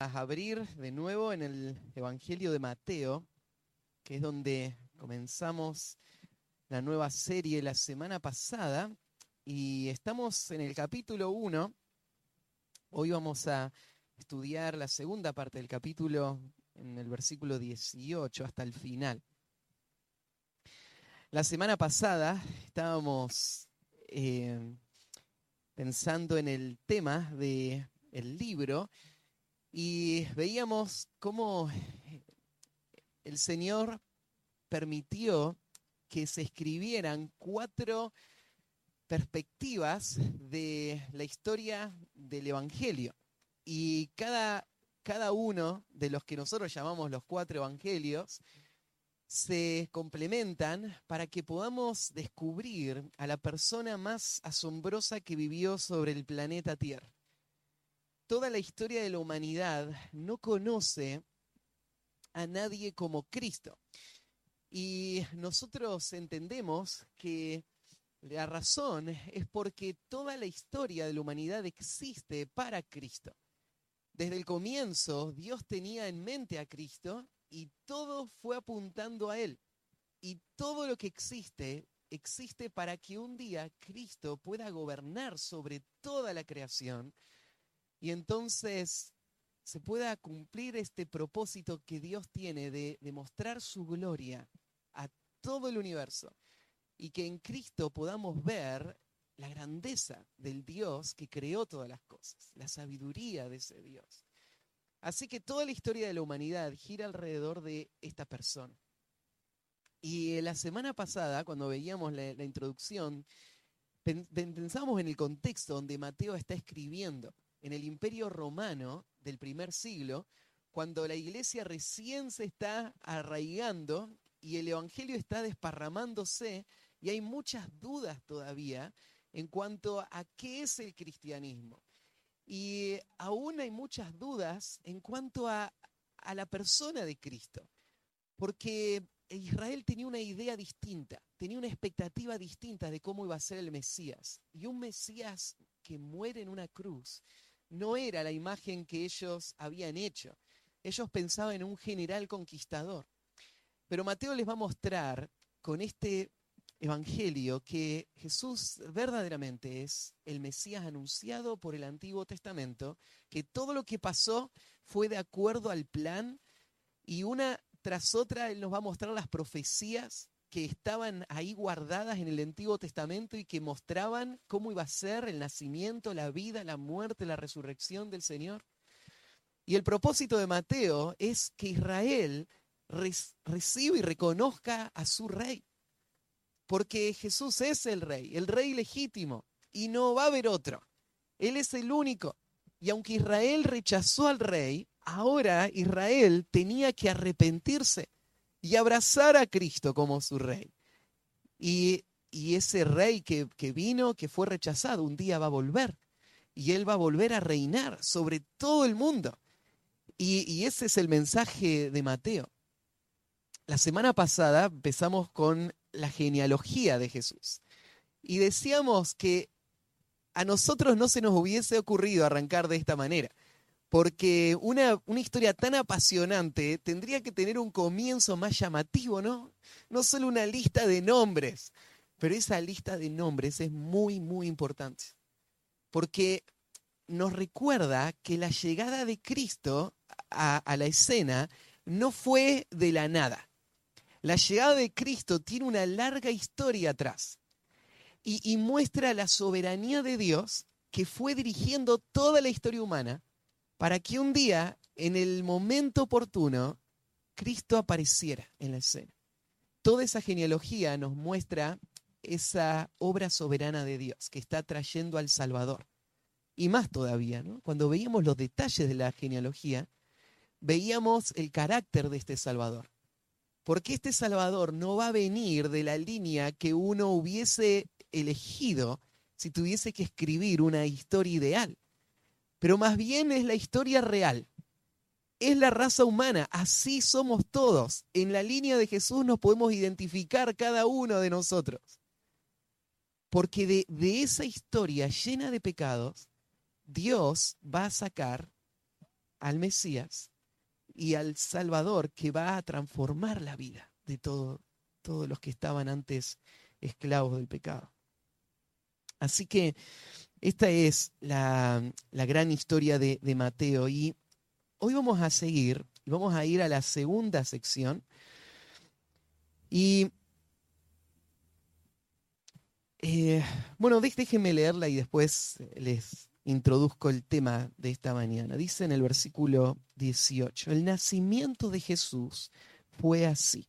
a abrir de nuevo en el Evangelio de Mateo, que es donde comenzamos la nueva serie la semana pasada, y estamos en el capítulo 1. Hoy vamos a estudiar la segunda parte del capítulo en el versículo 18 hasta el final. La semana pasada estábamos eh, pensando en el tema del el libro y veíamos cómo el Señor permitió que se escribieran cuatro perspectivas de la historia del Evangelio. Y cada, cada uno de los que nosotros llamamos los cuatro Evangelios se complementan para que podamos descubrir a la persona más asombrosa que vivió sobre el planeta Tierra toda la historia de la humanidad no conoce a nadie como Cristo. Y nosotros entendemos que la razón es porque toda la historia de la humanidad existe para Cristo. Desde el comienzo Dios tenía en mente a Cristo y todo fue apuntando a Él. Y todo lo que existe existe para que un día Cristo pueda gobernar sobre toda la creación y entonces se pueda cumplir este propósito que Dios tiene de, demostrar su gloria a todo el universo y que en Cristo podamos ver la grandeza del Dios que creó todas las cosas, la sabiduría de ese Dios. Así que toda la historia de la humanidad gira alrededor de esta persona. Y la semana pasada, cuando veíamos la, la introducción, pensamos en el contexto donde Mateo está escribiendo en el imperio romano del primer siglo, cuando la iglesia recién se está arraigando y el evangelio está desparramándose y hay muchas dudas todavía en cuanto a qué es el cristianismo. Y aún hay muchas dudas en cuanto a, a la persona de Cristo, porque Israel tenía una idea distinta, tenía una expectativa distinta de cómo iba a ser el Mesías. Y un Mesías que muere en una cruz no era la imagen que ellos habían hecho. Ellos pensaban en un general conquistador. Pero Mateo les va a mostrar con este evangelio que Jesús verdaderamente es el Mesías anunciado por el Antiguo Testamento, que todo lo que pasó fue de acuerdo al plan y una tras otra Él nos va a mostrar las profecías que estaban ahí guardadas en el Antiguo Testamento y que mostraban cómo iba a ser el nacimiento, la vida, la muerte, la resurrección del Señor. Y el propósito de Mateo es que Israel reciba y reconozca a su rey. Porque Jesús es el rey, el rey legítimo, y no va a haber otro. Él es el único. Y aunque Israel rechazó al rey, ahora Israel tenía que arrepentirse y abrazar a Cristo como su rey. Y, ese rey que, vino, que fue rechazado, un día va a volver. Y él va a volver a reinar sobre todo el mundo. Y, y ese es el mensaje de Mateo. La semana pasada empezamos con la genealogía de Jesús. Y decíamos que a nosotros no se nos hubiese ocurrido arrancar de esta manera porque una, historia tan apasionante tendría que tener un comienzo más llamativo, ¿no? No solo una lista de nombres, pero esa lista de nombres es muy, muy importante, porque nos recuerda que la llegada de Cristo a, la escena no fue de la nada. La llegada de Cristo tiene una larga historia atrás y muestra la soberanía de Dios que fue dirigiendo toda la historia humana para que un día, en el momento oportuno, Cristo apareciera en la escena. Toda esa genealogía nos muestra esa obra soberana de Dios que está trayendo al Salvador. Y más todavía, ¿no? cuando veíamos los detalles de la genealogía, veíamos el carácter de este Salvador. Porque este Salvador no va a venir de la línea que uno hubiese elegido si tuviese que escribir una historia ideal pero más bien es la historia real. Es la raza humana, así somos todos. En la línea de Jesús nos podemos identificar cada uno de nosotros. Porque de, esa historia llena de pecados, Dios va a sacar al Mesías y al Salvador que va a transformar la vida de todo, todos los que estaban antes esclavos del pecado. Así que esta es la, gran historia de, de, Mateo y hoy vamos a seguir, vamos a ir a la segunda sección y eh, bueno, déjenme leerla y después les introduzco el tema de esta mañana. Dice en el versículo 18, el nacimiento de Jesús fue así.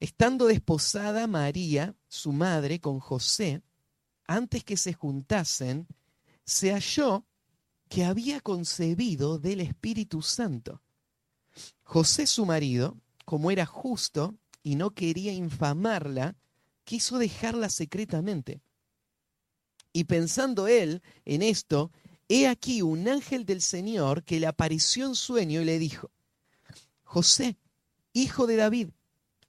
Estando desposada María, su madre, con José, antes que se juntasen, se halló que había concebido del Espíritu Santo. José, su marido, como era justo y no quería infamarla, quiso dejarla secretamente. Y pensando él en esto, he aquí un ángel del Señor que le apareció en sueño y le dijo, José, hijo de David,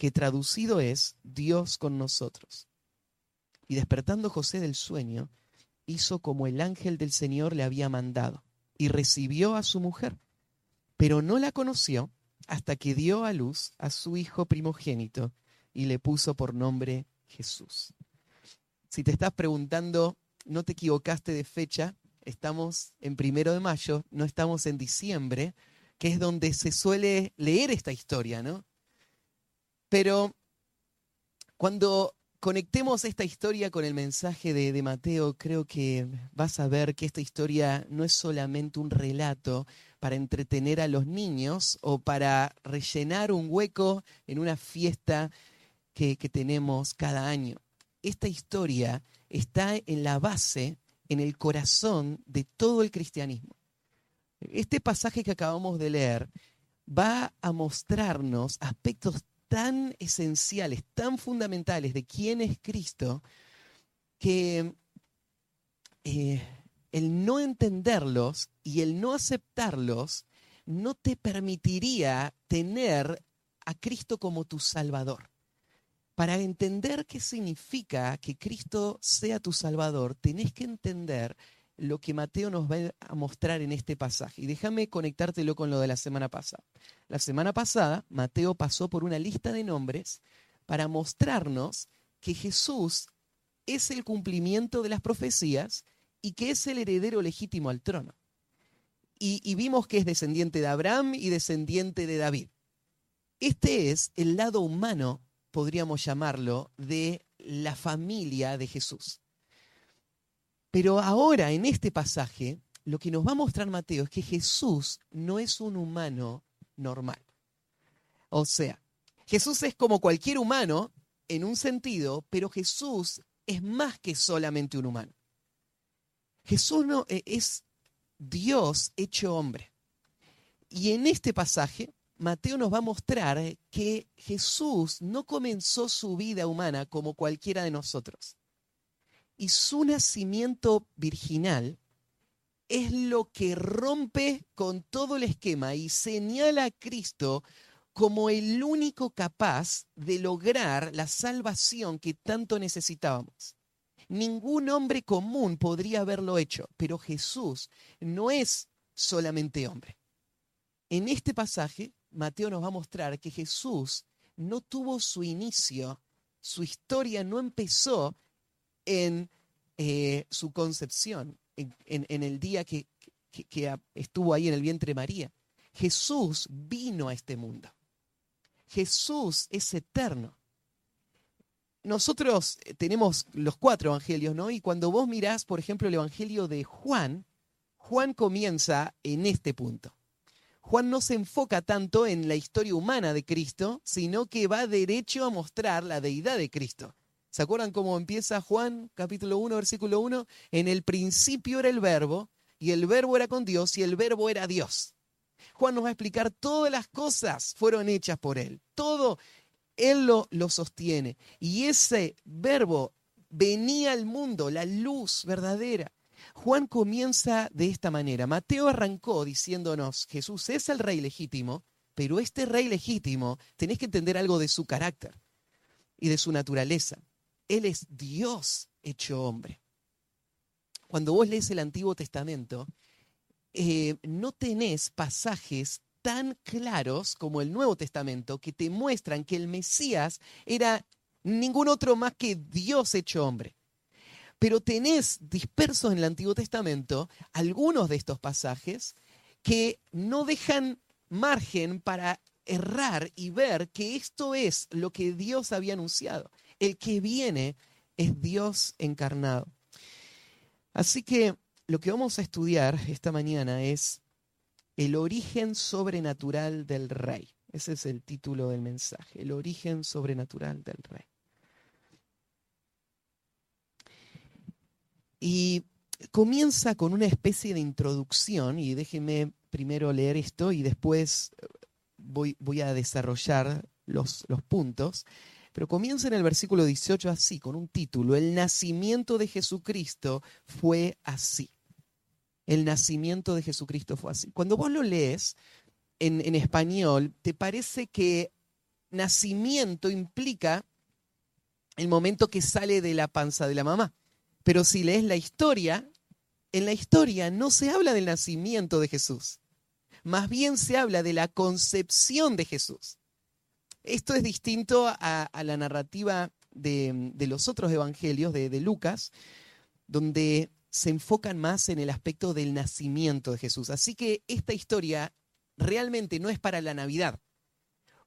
que traducido es Dios con nosotros. Y despertando José del sueño, hizo como el ángel del Señor le había mandado, y recibió a su mujer, pero no la conoció hasta que dio a luz a su hijo primogénito y le puso por nombre Jesús. Si te estás preguntando, no te equivocaste de fecha, estamos en primero de mayo, no estamos en diciembre, que es donde se suele leer esta historia, ¿no? Pero cuando conectemos esta historia con el mensaje de, Mateo, creo que vas a ver que esta historia no es solamente un relato para entretener a los niños o para rellenar un hueco en una fiesta que, tenemos cada año. Esta historia está en la base, en el corazón de todo el cristianismo. Este pasaje que acabamos de leer va a mostrarnos aspectos tan esenciales, tan fundamentales de quién es Cristo, que eh, el no entenderlos y el no aceptarlos no te permitiría tener a Cristo como tu Salvador. Para entender qué significa que Cristo sea tu Salvador, tenés que entender lo que Mateo nos va a mostrar en este pasaje. Y déjame conectártelo con lo de la semana pasada. La semana pasada, Mateo pasó por una lista de nombres para mostrarnos que Jesús es el cumplimiento de las profecías y que es el heredero legítimo al trono. Y, y vimos que es descendiente de Abraham y descendiente de David. Este es el lado humano podríamos llamarlo, de la familia de Jesús. Pero ahora, en este pasaje, lo que nos va a mostrar Mateo es que Jesús no es un humano normal. O sea, Jesús es como cualquier humano en un sentido, pero Jesús es más que solamente un humano. Jesús eh, es Dios hecho hombre. Y en este pasaje Mateo nos va a mostrar que Jesús no comenzó su vida humana como cualquiera de nosotros. Y su nacimiento virginal es lo que rompe con todo el esquema y señala a Cristo como el único capaz de lograr la salvación que tanto necesitábamos. Ningún hombre común podría haberlo hecho, pero Jesús no es solamente hombre. En este pasaje Mateo nos va a mostrar que Jesús no tuvo su inicio, su historia no empezó en eh, su concepción, en, el día que, estuvo ahí en el vientre María. Jesús vino a este mundo. Jesús es eterno. Nosotros tenemos los cuatro evangelios, ¿no? Y cuando vos mirás, por ejemplo, el evangelio de Juan, Juan comienza en este punto. Juan no se enfoca tanto en la historia humana de Cristo, sino que va derecho a mostrar la deidad de Cristo. ¿Se acuerdan cómo empieza Juan capítulo 1, versículo 1? En el principio era el verbo, y el verbo era con Dios, y el verbo era Dios. Juan nos va a explicar todas las cosas fueron hechas por Él. Todo Él lo, lo sostiene. Y ese verbo venía al mundo, la luz verdadera. Juan comienza de esta manera. Mateo arrancó diciéndonos, Jesús es el rey legítimo, pero este rey legítimo, tenés que entender algo de su carácter y de su naturaleza. Él es Dios hecho hombre. Cuando vos lees el Antiguo Testamento, eh, no tenés pasajes tan claros como el Nuevo Testamento que te muestran que el Mesías era ningún otro más que Dios hecho hombre. Pero tenés dispersos en el Antiguo Testamento algunos de estos pasajes que no dejan margen para errar y ver que esto es lo que Dios había anunciado. El que viene es Dios encarnado. Así que lo que vamos a estudiar esta mañana es el origen sobrenatural del rey. Ese es el título del mensaje, el origen sobrenatural del rey. Y comienza con una especie de introducción, y déjenme primero leer esto y después voy, voy a desarrollar los, los puntos. Pero comienza en el versículo 18 así, con un título, El nacimiento de Jesucristo fue así. El nacimiento de Jesucristo fue así. Cuando vos lo lees en, en español, te parece que nacimiento implica el momento que sale de la panza de la mamá. Pero si lees la historia, en la historia no se habla del nacimiento de Jesús. Más bien se habla de la concepción de Jesús. Esto es distinto a, la narrativa de, los otros evangelios de, Lucas, donde se enfocan más en el aspecto del nacimiento de Jesús. Así que esta historia realmente no es para la Navidad,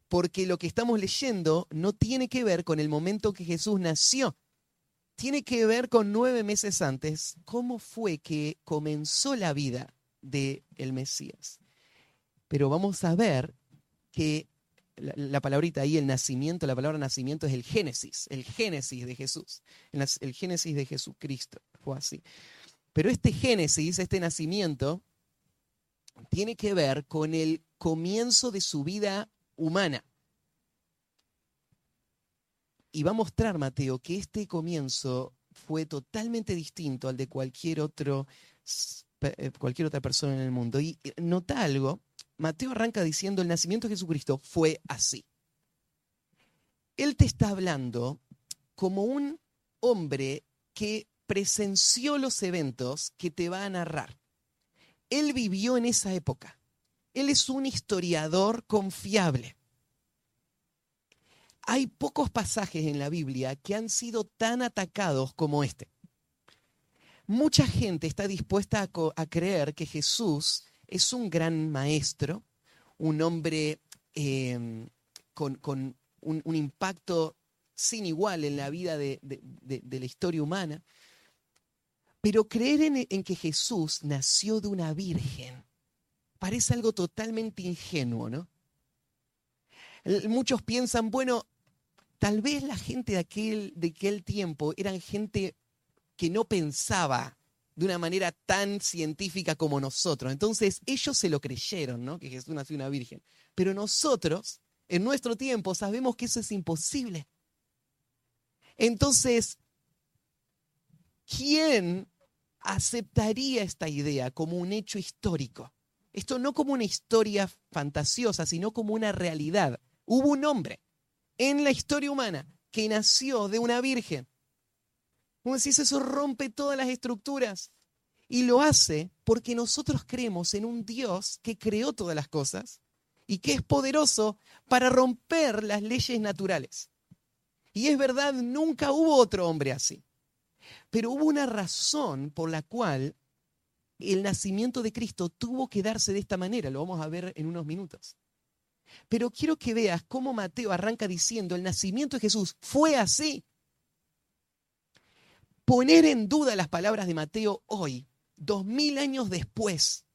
porque lo que estamos leyendo no tiene que ver con el momento que Jesús nació, tiene que ver con nueve meses antes, cómo fue que comenzó la vida del el Mesías. Pero vamos a ver que la, palabrita ahí, el nacimiento, la palabra nacimiento es el génesis, el génesis de Jesús, el, el génesis de Jesucristo, fue así. Pero este génesis, este nacimiento, tiene que ver con el comienzo de su vida humana. Y va a mostrar Mateo que este comienzo fue totalmente distinto al de cualquier, otro, eh, cualquier otra persona en el mundo. Y nota algo, Mateo arranca diciendo, el nacimiento de Jesucristo fue así. Él te está hablando como un hombre que presenció los eventos que te va a narrar. Él vivió en esa época. Él es un historiador confiable. Hay pocos pasajes en la Biblia que han sido tan atacados como este. Mucha gente está dispuesta a, creer que Jesús es un gran maestro, un hombre em, con, un, impacto sin igual en la vida de, la historia humana. Pero creer en, en, que Jesús nació de una virgen parece algo totalmente ingenuo, ¿no? Muchos piensan, bueno, Tal vez la gente de aquel, de aquel tiempo eran gente que no pensaba de una manera tan científica como nosotros. Entonces ellos se lo creyeron, ¿no? Que Jesús nació una virgen. Pero nosotros, en nuestro tiempo, sabemos que eso es imposible. Entonces, ¿quién aceptaría esta idea como un hecho histórico? Esto no como una historia fantasiosa, sino como una realidad. Hubo un hombre en la historia humana que nació de una virgen. Como decís, eso rompe todas las estructuras. Y lo hace porque nosotros creemos en un Dios que creó todas las cosas y que es poderoso para romper las leyes naturales. Y es verdad, nunca hubo otro hombre así. Pero hubo una razón por la cual el nacimiento de Cristo tuvo que darse de esta manera. Lo vamos a ver en unos minutos. Pero quiero que veas cómo Mateo arranca diciendo, el nacimiento de Jesús fue así. Poner en duda las palabras de Mateo hoy, dos mil años después,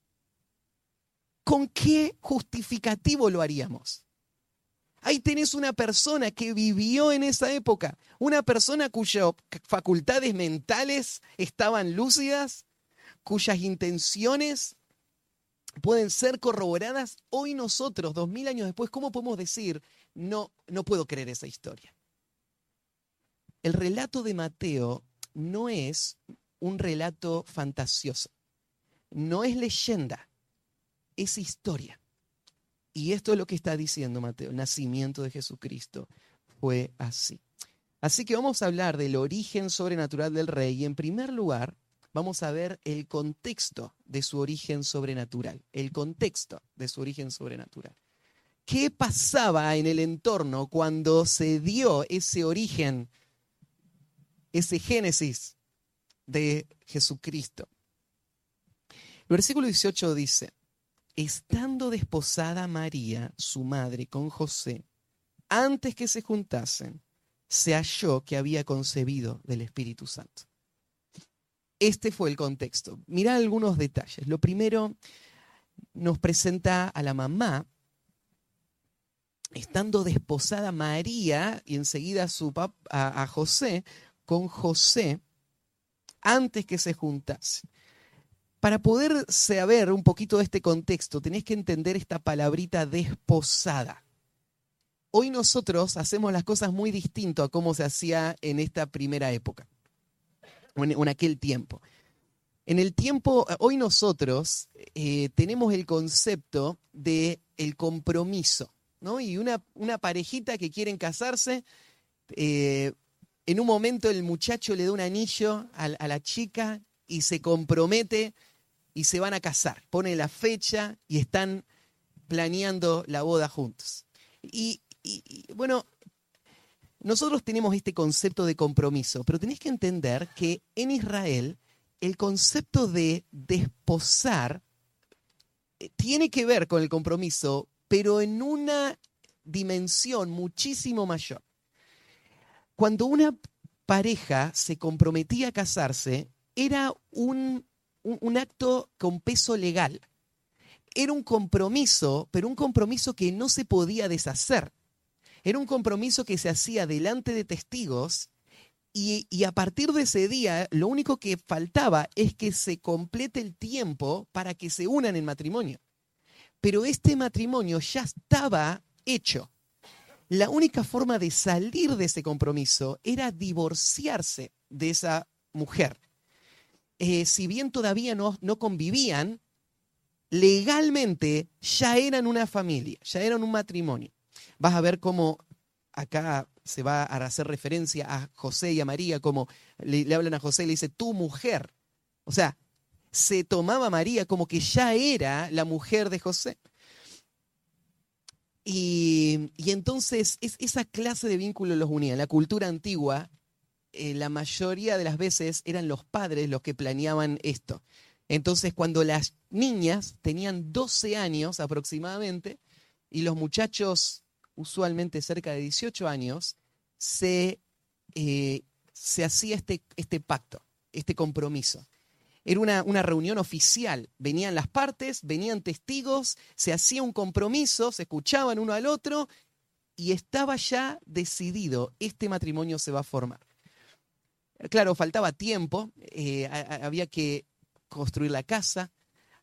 ¿con qué justificativo lo haríamos? Ahí tenés una persona que vivió en esa época, una persona cuyas facultades mentales estaban lúcidas, cuyas intenciones pueden ser corroboradas hoy nosotros, dos mil años después, ¿cómo podemos decir, no, no puedo creer esa historia? El relato de Mateo no es un relato fantasioso, no es leyenda, es historia. Y esto es lo que está diciendo Mateo, el nacimiento de Jesucristo fue así. Así que vamos a hablar del origen sobrenatural del rey y en primer lugar vamos a ver el contexto de su origen sobrenatural, el contexto de su origen sobrenatural. ¿Qué pasaba en el entorno cuando se dio ese origen, ese génesis de Jesucristo? El versículo 18 dice, estando desposada María, su madre, con José, antes que se juntasen, se halló que había concebido del Espíritu Santo. Este fue el contexto. Mirá algunos detalles. Lo primero, nos presenta a la mamá, estando desposada María y enseguida a, su a, a José, con José, antes que se juntase. Para poder saber un poquito de este contexto, tenés que entender esta palabrita desposada. Hoy nosotros hacemos las cosas muy distinto a cómo se hacía en esta primera época en, aquel tiempo. En el tiempo, hoy nosotros eh, tenemos el concepto de el compromiso, ¿no? Y una, una parejita que quieren casarse, eh, en un momento el muchacho le da un anillo a, la chica y se compromete y se van a casar. Pone la fecha y están planeando la boda juntos. y bueno, nosotros tenemos este concepto de compromiso, pero tenéis que entender que en Israel el concepto de desposar eh, tiene que ver con el compromiso, pero en una dimensión muchísimo mayor. Cuando una pareja se comprometía a casarse, era un, un, acto con peso legal. Era un compromiso, pero un compromiso que no se podía deshacer. Era un compromiso que se hacía delante de testigos y, a partir de ese día lo único que faltaba es que se complete el tiempo para que se unan en matrimonio. Pero este matrimonio ya estaba hecho. La única forma de salir de ese compromiso era divorciarse de esa mujer. Eh, si bien todavía no, no convivían, legalmente ya eran una familia, ya eran un matrimonio vas a ver cómo acá se va a hacer referencia a José y a María, como le, hablan a José y le dice, tu mujer. O sea, se tomaba María como que ya era la mujer de José. Y, entonces es, esa clase de vínculo los unía. En la cultura antigua, eh, la mayoría de las veces eran los padres los que planeaban esto. Entonces, cuando las niñas tenían 12 años aproximadamente y los muchachos usualmente cerca de 18 años, se, eh, se hacía este, este, pacto, este compromiso. Era una, una, reunión oficial, venían las partes, venían testigos, se hacía un compromiso, se escuchaban uno al otro y estaba ya decidido, este matrimonio se va a formar. Claro, faltaba tiempo, eh, había que construir la casa,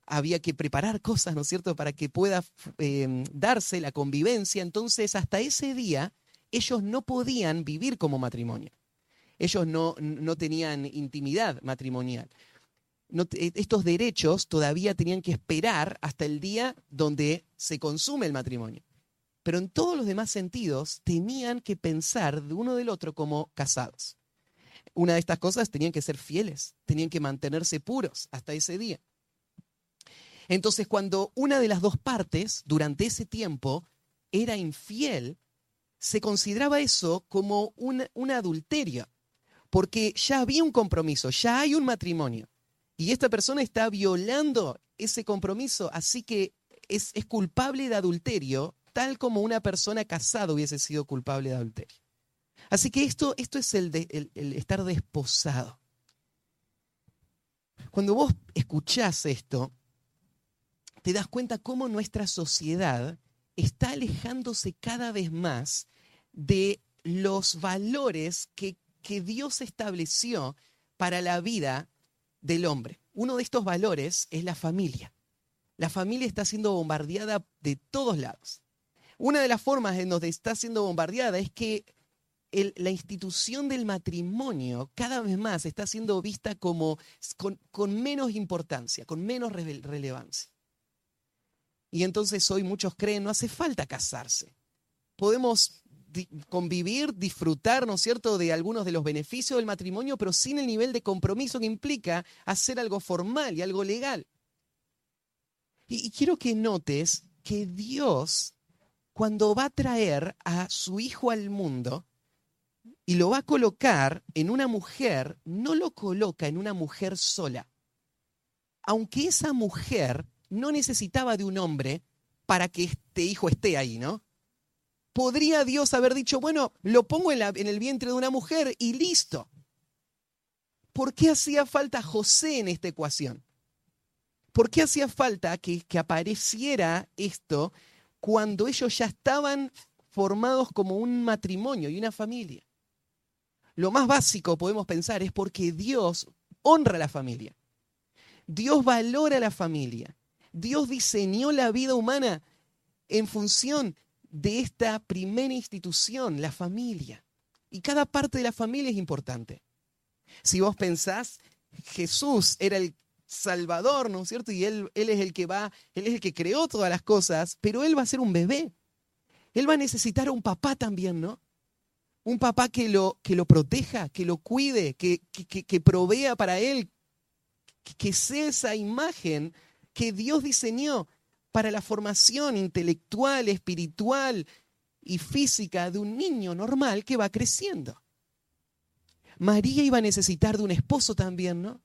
había que preparar cosas, ¿no es cierto?, para que pueda em, darse la convivencia. Entonces, hasta ese día, ellos no podían vivir como matrimonio. Ellos no, no tenían intimidad matrimonial. E, estos derechos todavía tenían que esperar hasta el día donde se consume el matrimonio. Pero en todos los demás sentidos tenían que pensar de uno del otro como casados. Una de estas cosas tenían que ser fieles, tenían que mantenerse puros hasta ese día. Entonces, cuando una de las dos partes durante ese tiempo era infiel, se consideraba eso como un, adulterio, porque ya había un compromiso, ya hay un matrimonio, y esta persona está violando ese compromiso, así que es, culpable de adulterio, tal como una persona casada hubiese sido culpable de adulterio. Así que esto, esto es el, de, el estar desposado. Cuando vos escuchás esto, te das cuenta cómo nuestra sociedad está alejándose cada vez más de los valores que, que Dios estableció para la vida del hombre. Uno de estos valores es la familia. La familia está siendo bombardeada de todos lados. Una de las formas en donde está siendo bombardeada es que la institución del matrimonio cada vez más está siendo vista como con, menos importancia, con menos relevancia. Y entonces hoy muchos creen, no hace falta casarse. Podemos convivir, disfrutar, ¿no es cierto?, de algunos de los beneficios del matrimonio, pero sin el nivel de compromiso que implica hacer algo formal y algo legal. y quiero que notes que Dios, cuando va a traer a su hijo al mundo, y lo va a colocar en una mujer, no lo coloca en una mujer sola. Aunque esa mujer no necesitaba de un hombre para que este hijo esté ahí, ¿no? Podría Dios haber dicho, bueno, lo pongo en, el vientre de una mujer y listo. ¿Por qué hacía falta José en esta ecuación? ¿Por qué hacía falta que, apareciera esto cuando ellos ya estaban formados como un matrimonio y una familia? lo más básico podemos pensar es porque Dios honra a la familia. Dios valora a la familia. Dios diseñó la vida humana en función de esta primera institución, la familia. Y cada parte de la familia es importante. Si vos pensás, Jesús era el Salvador, ¿no es cierto? Y él, él es el que va, él es el que creó todas las cosas, pero él va a ser un bebé. Él va a necesitar a un papá también, ¿no? un papá que lo, que lo proteja, que lo cuide, que, que, provea para él, que sea esa imagen que Dios diseñó para la formación intelectual, espiritual y física de un niño normal que va creciendo. María iba a necesitar de un esposo también, ¿no?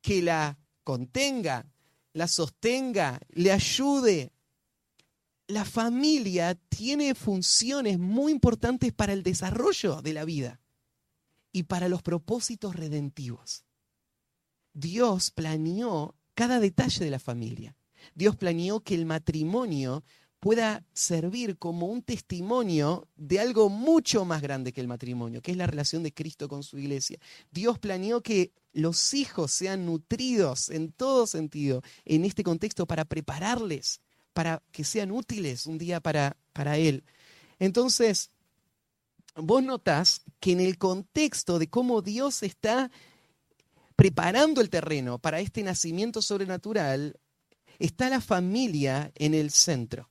Que la contenga, la sostenga, le ayude, la familia tiene funciones muy importantes para el desarrollo de la vida y para los propósitos redentivos. Dios planeó cada detalle de la familia. Dios planeó que el matrimonio pueda servir como un testimonio de algo mucho más grande que el matrimonio, que es la relación de Cristo con su iglesia. Dios planeó que los hijos sean nutridos en todo sentido en este contexto para prepararles para que sean útiles un día para, para Él. Entonces, vos notás que en el contexto de cómo Dios está preparando el terreno para este nacimiento sobrenatural, está la familia en el centro.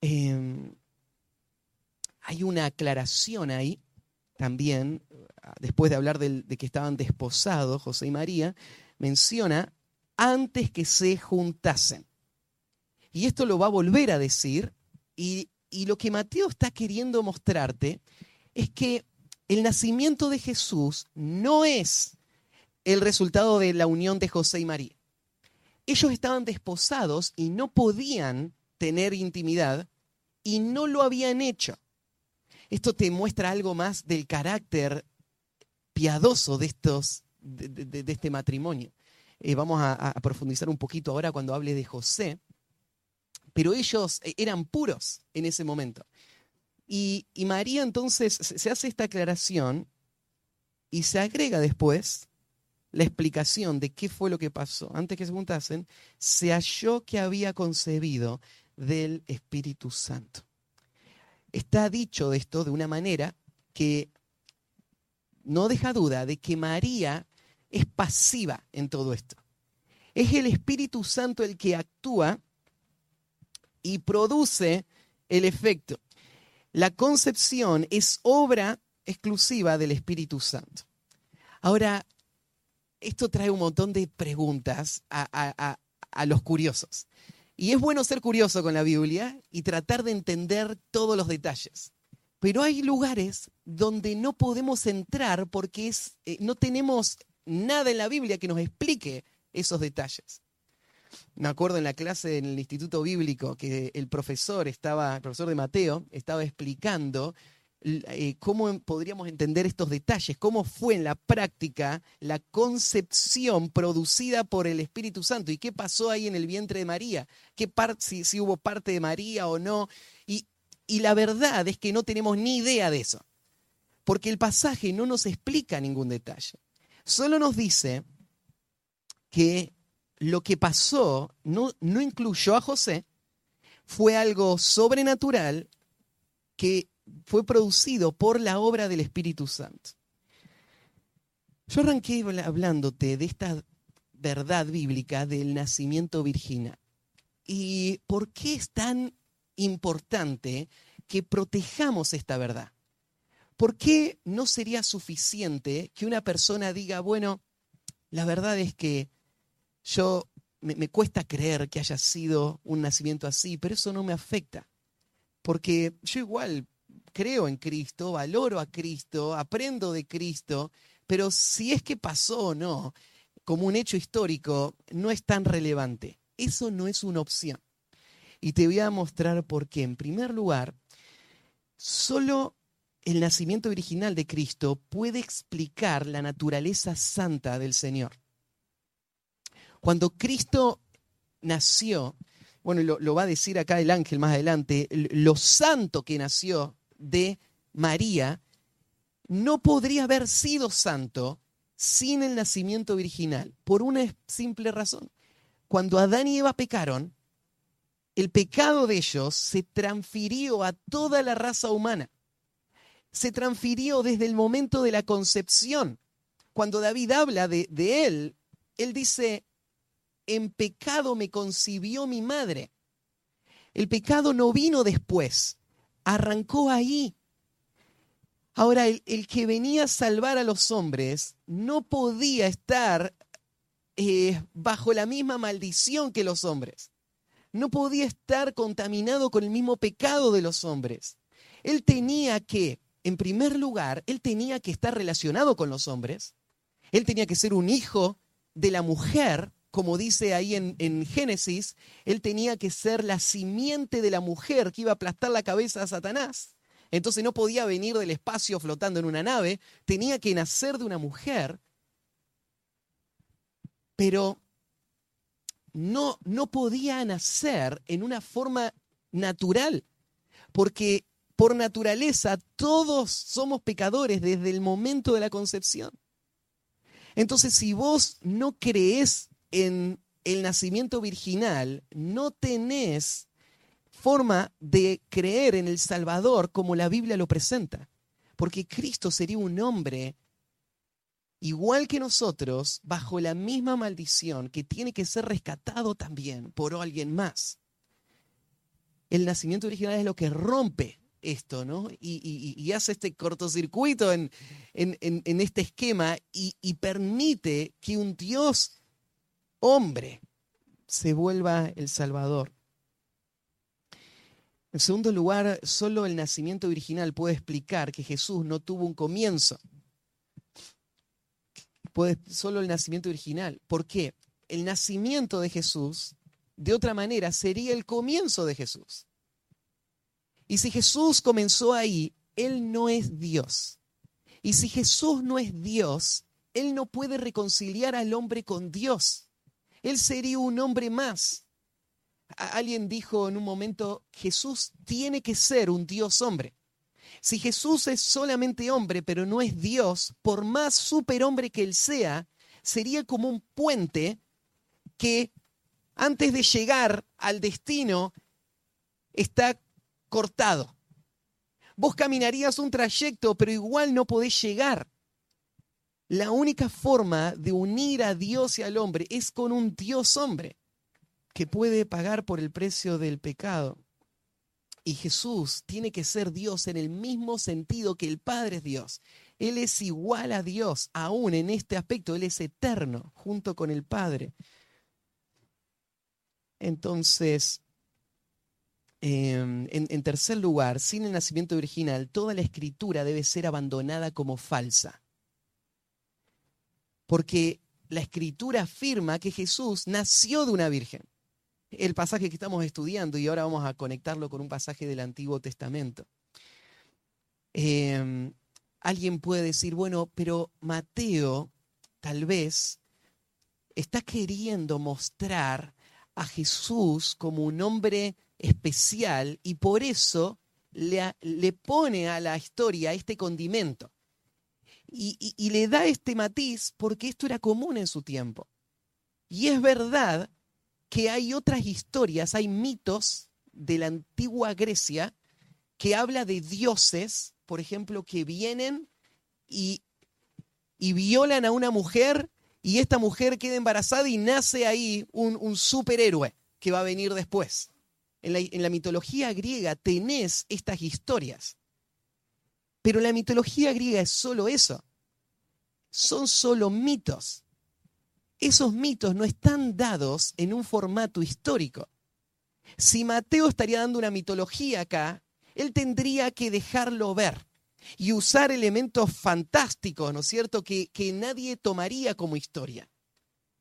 Em, hay una aclaración ahí también, después de hablar de que estaban desposados, José y María, menciona antes que se juntasen. Y esto lo va a volver a decir. Y, lo que Mateo está queriendo mostrarte es que el nacimiento de Jesús no es el resultado de la unión de José y María. Ellos estaban desposados y no podían tener intimidad y no lo habían hecho. Esto te muestra algo más del carácter piadoso de, estos, de, este matrimonio. Eh, vamos a, profundizar un poquito ahora cuando hable de José, pero ellos eh, eran puros en ese momento. Y, María entonces se hace esta aclaración y se agrega después la explicación de qué fue lo que pasó. Antes que se juntasen, se halló que había concebido del Espíritu Santo. Está dicho de esto de una manera que no deja duda de que María es pasiva en todo esto. Es el Espíritu Santo el que actúa y produce el efecto. La concepción es obra exclusiva del Espíritu Santo. Ahora, esto trae un montón de preguntas a, los curiosos. Y es bueno ser curioso con la Biblia y tratar de entender todos los detalles. Pero hay lugares donde no podemos entrar porque es, eh, no tenemos nada en la Biblia que nos explique esos detalles. Me acuerdo en la clase en el Instituto Bíblico que el profesor estaba, el profesor de Mateo, estaba explicando eh, cómo podríamos entender estos detalles, cómo fue en la práctica la concepción producida por el Espíritu Santo y qué pasó ahí en el vientre de María, qué si, si, hubo parte de María o no. Y, la verdad es que no tenemos ni idea de eso, porque el pasaje no nos explica ningún detalle. Solo nos dice que lo que pasó no incluyó a José, fue algo sobrenatural que fue producido por la obra del Espíritu Santo. Yo arranqué hablándote de esta verdad bíblica del nacimiento virginal. ¿Y por qué es tan importante que protejamos esta verdad? ¿Por qué no sería suficiente que una persona diga, bueno, la verdad es que yo me, me, cuesta creer que haya sido un nacimiento así, pero eso no me afecta? Porque yo igual creo en Cristo, valoro a Cristo, aprendo de Cristo, pero si es que pasó o no, como un hecho histórico, no es tan relevante. Eso no es una opción. Y te voy a mostrar por qué. En primer lugar, solo el nacimiento original de Cristo puede explicar la naturaleza santa del Señor. Cuando Cristo nació, bueno, lo, lo, va a decir acá el ángel más adelante, lo santo que nació de María no podría haber sido santo sin el nacimiento virginal, por una simple razón. Cuando Adán y Eva pecaron, el pecado de ellos se transfirió a toda la raza humana. Se transfirió desde el momento de la concepción. Cuando David habla de, él, él dice, en pecado me concibió mi madre. El pecado no vino después, arrancó ahí. Ahora, el, el, que venía a salvar a los hombres no podía estar eh, bajo la misma maldición que los hombres. No podía estar contaminado con el mismo pecado de los hombres. Él tenía que, en primer lugar, él tenía que estar relacionado con los hombres. Él tenía que ser un hijo de la mujer, como dice ahí en, en Génesis. Él tenía que ser la simiente de la mujer que iba a aplastar la cabeza a Satanás entonces no podía venir del espacio flotando en una nave, tenía que nacer de una mujer, pero no, no podía nacer en una forma natural, porque por naturaleza todos somos pecadores desde el momento de la concepción. Entonces, si vos no crees en el nacimiento virginal, no tenés forma de creer en el Salvador como la Biblia lo presenta. Porque Cristo sería un hombre igual que nosotros, bajo la misma maldición, que tiene que ser rescatado también por alguien más. El nacimiento original es lo que rompe esto, ¿no? Y, hace este cortocircuito en, en, este esquema y permite que un Dios hombre se vuelva el Salvador. En segundo lugar, solo el nacimiento original puede explicar que Jesús no tuvo un comienzo. Puede, solo el nacimiento original. ¿Por qué? El nacimiento de Jesús, de otra manera, sería el comienzo de Jesús. Y si Jesús comenzó ahí, Él no es Dios. Y si Jesús no es Dios, Él no puede reconciliar al hombre con Dios. Él sería un hombre más. Alguien dijo en un momento, Jesús tiene que ser un Dios hombre. Si Jesús es solamente hombre, pero no es Dios, por más superhombre que él sea, sería como un puente que antes de llegar al destino está cortado. Vos caminarías un trayecto, pero igual no podés llegar. La única forma de unir a Dios y al hombre es con un Dios hombre que puede pagar por el precio del pecado. Y Jesús tiene que ser Dios en el mismo sentido que el Padre es Dios. Él es igual a Dios, aún en este aspecto, Él es eterno junto con el Padre. Entonces, em, en, en tercer lugar, sin el nacimiento original, toda la escritura debe ser abandonada como falsa. Porque la escritura afirma que Jesús nació de una virgen el pasaje que estamos estudiando y ahora vamos a conectarlo con un pasaje del Antiguo Testamento. Em, alguien puede decir, bueno, pero Mateo tal vez está queriendo mostrar a Jesús como un hombre especial y por eso le, le pone a la historia este condimento. Y le da este matiz porque esto era común en su tiempo. Y es verdad que hay otras historias, hay mitos de la antigua Grecia que habla de dioses, por ejemplo, que vienen y, y violan a una mujer y esta mujer queda embarazada y nace ahí un, superhéroe que va a venir después. En la, en la mitología griega tenés estas historias. Pero la mitología griega es solo eso. Son solo mitos. Esos mitos no están dados en un formato histórico. Si Mateo estaría dando una mitología acá, él tendría que dejarlo ver y usar elementos fantásticos, ¿no es cierto?, que, que nadie tomaría como historia.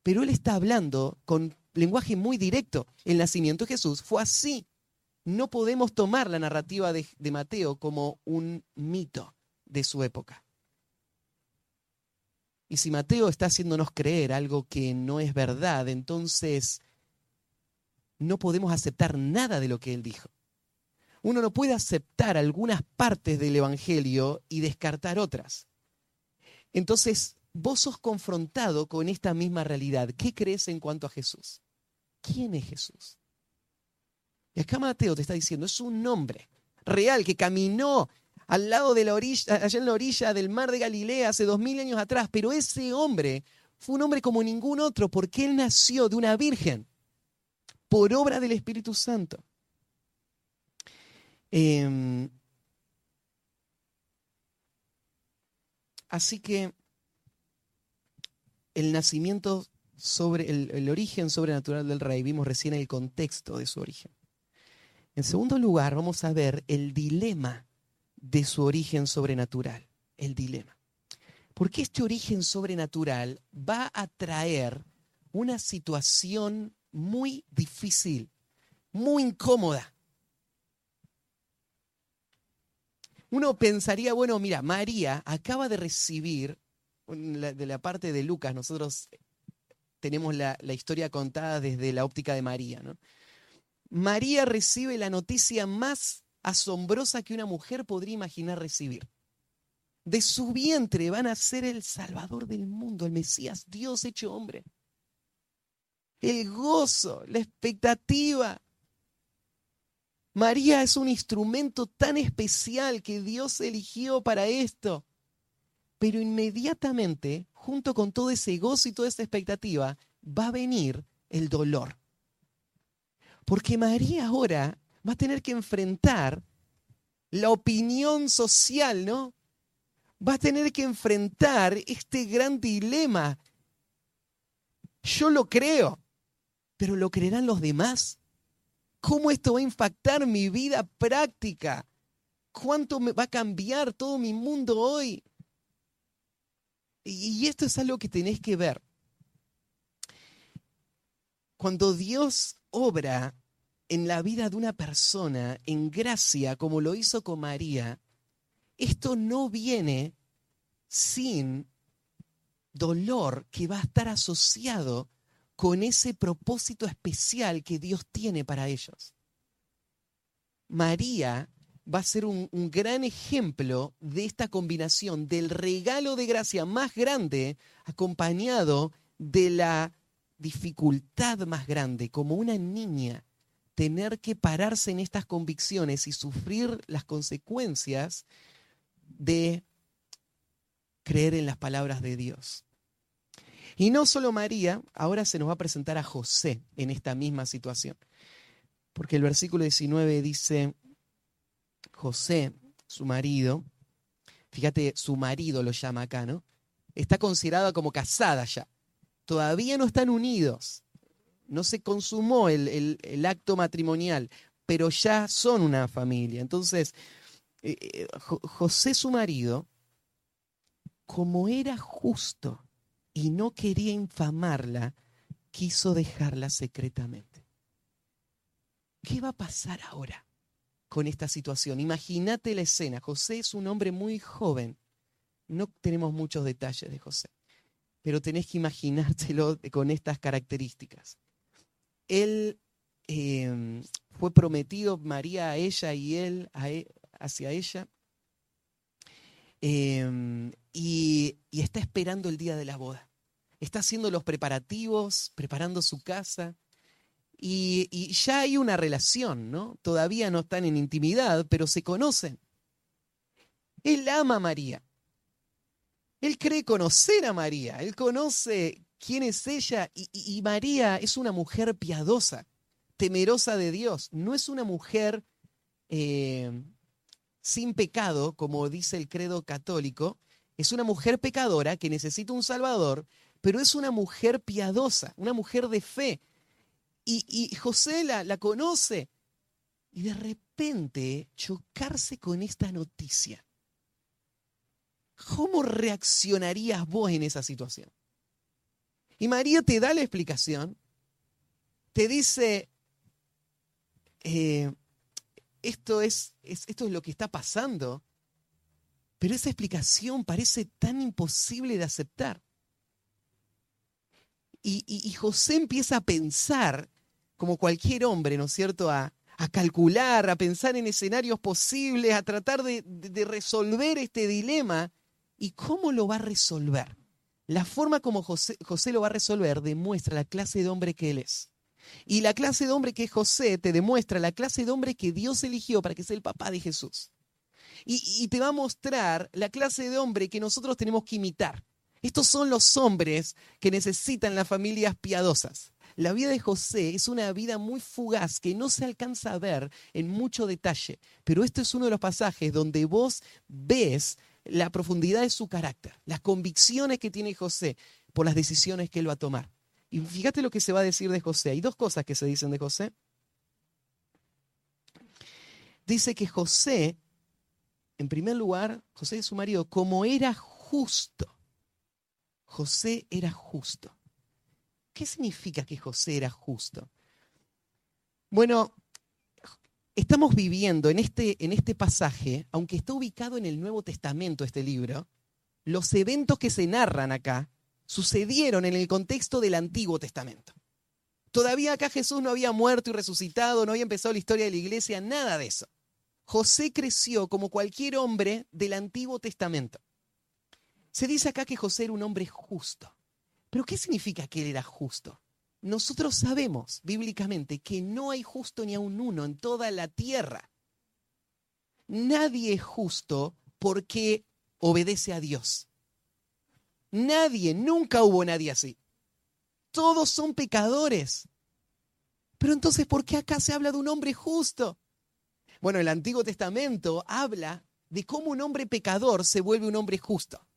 Pero él está hablando con lenguaje muy directo. El nacimiento de Jesús fue así. No podemos tomar la narrativa de, Mateo como un mito de su época. Y si Mateo está haciéndonos creer algo que no es verdad, entonces no podemos aceptar nada de lo que él dijo. Uno no puede aceptar algunas partes del Evangelio y descartar otras. Entonces, vos sos confrontado con esta misma realidad. ¿Qué crees en cuanto a Jesús? ¿Quién es Jesús? Y acá Mateo te está diciendo, es un hombre real que caminó al lado de la orilla, allá en la orilla del mar de Galilea hace dos mil años atrás, pero ese hombre fue un hombre como ningún otro porque él nació de una virgen por obra del Espíritu Santo. Eh, así que el nacimiento sobre el, el, origen sobrenatural del rey, vimos recién el contexto de su origen. En segundo lugar, vamos a ver el dilema de su origen sobrenatural, el dilema. Porque este origen sobrenatural va a traer una situación muy difícil, muy incómoda. Uno pensaría, bueno, mira, María acaba de recibir, de la parte de Lucas, nosotros tenemos la, la historia contada desde la óptica de María, ¿no? María recibe la noticia más asombrosa que una mujer podría imaginar recibir. De su vientre van a ser el Salvador del mundo, el Mesías, Dios hecho hombre el gozo, la expectativa. María es un instrumento tan especial que Dios eligió para esto. Pero inmediatamente, junto con todo ese gozo y toda esa expectativa, va a venir el dolor. Porque María ahora va a tener que enfrentar la opinión social, ¿no? Va a tener que enfrentar este gran dilema. Yo lo creo, pero ¿lo creerán los demás? ¿Cómo esto va a impactar mi vida práctica? ¿Cuánto me va a cambiar todo mi mundo hoy? Y esto es algo que tenés que ver. Cuando Dios obra en la vida de una persona en gracia, como lo hizo con María, esto no viene sin dolor que va a estar asociado con ese propósito especial que Dios tiene para ellos. María va a ser un, un, gran ejemplo de esta combinación del regalo de gracia más grande acompañado de la dificultad más grande, como una niña, tener que pararse en estas convicciones y sufrir las consecuencias de creer en las palabras de Dios. Y no solo María, ahora se nos va a presentar a José en esta misma situación. Porque el versículo 19 dice, José, su marido, fíjate, su marido lo llama acá, ¿no? Está considerada como casada ya. Todavía no están unidos. No se consumó el, acto matrimonial, pero ya son una familia. Entonces, eh, eh José, su marido, como era justo, y no quería infamarla, quiso dejarla secretamente. ¿Qué va a pasar ahora con esta situación? Imagínate la escena. José es un hombre muy joven. No tenemos muchos detalles de José, pero tenés que imaginártelo con estas características. Él eh, fue prometido, María a ella y él a e, hacia ella. Y, y está esperando el día de la boda. está haciendo los preparativos, preparando su casa. Y, y, ya hay una relación, ¿no? Todavía no están en intimidad, pero se conocen. Él ama a María. Él cree conocer a María. Él conoce quién es ella. Y, María es una mujer piadosa, temerosa de Dios. No es una mujer eh, sin pecado, como dice el credo católico. Es una mujer pecadora que necesita un Salvador, pero es una mujer piadosa, una mujer de fe. Y, José la, la conoce. Y de repente chocarse con esta noticia. ¿Cómo reaccionarías vos en esa situación? Y María te da la explicación, te dice, eh, esto, es, esto es lo que está pasando, pero esa explicación parece tan imposible de aceptar. Y, José empieza a pensar, como cualquier hombre, ¿no es cierto?, a, calcular, a pensar en escenarios posibles, a tratar de resolver este dilema ¿Y cómo lo va a resolver? La forma como José, lo va a resolver demuestra la clase de hombre que él es. Y la clase de hombre que es José te demuestra la clase de hombre que Dios eligió para que sea el papá de Jesús. Y, y te va a mostrar la clase de hombre que nosotros tenemos que imitar. Estos son los hombres que necesitan las familias piadosas. La vida de José es una vida muy fugaz que no se alcanza a ver en mucho detalle, pero este es uno de los pasajes donde vos ves la profundidad de su carácter, las convicciones que tiene José por las decisiones que él va a tomar. Y fíjate lo que se va a decir de José. Hay dos cosas que se dicen de José. Dice que José, en primer lugar, José y su marido, como era justo, José era justo. ¿Qué significa que José era justo? Bueno, estamos viviendo en este, en este pasaje, aunque está ubicado en el Nuevo Testamento este libro, los eventos que se narran acá sucedieron en el contexto del Antiguo Testamento. Todavía acá Jesús no había muerto y resucitado, no había empezado la historia de la iglesia, nada de eso. José creció como cualquier hombre del Antiguo Testamento. Se dice acá que José era un hombre justo. ¿Pero qué significa que él era justo? Nosotros sabemos bíblicamente que no hay justo ni a un uno en toda la tierra. Nadie es justo porque obedece a Dios. Nadie, nunca hubo nadie así. Todos son pecadores. Pero entonces, ¿por qué acá se habla de un hombre justo? Bueno, el Antiguo Testamento habla de cómo un hombre pecador se vuelve un hombre justo.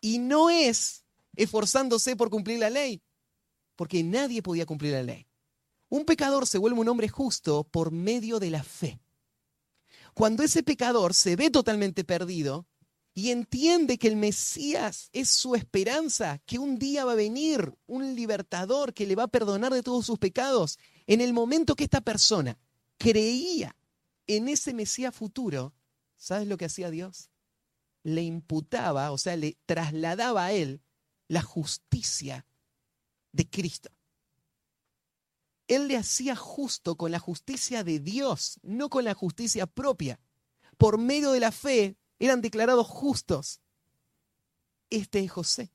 Y no es esforzándose por cumplir la ley, porque nadie podía cumplir la ley. Un pecador se vuelve un hombre justo por medio de la fe. Cuando ese pecador se ve totalmente perdido y entiende que el Mesías es su esperanza, que un día va a venir un libertador que le va a perdonar de todos sus pecados, en el momento que esta persona creía en ese Mesías futuro, ¿sabes lo que hacía Dios? Le imputaba, o sea, le trasladaba a él la justicia de Cristo. Él le hacía justo con la justicia de Dios, no con la justicia propia. Por medio de la fe eran declarados justos. Este es José.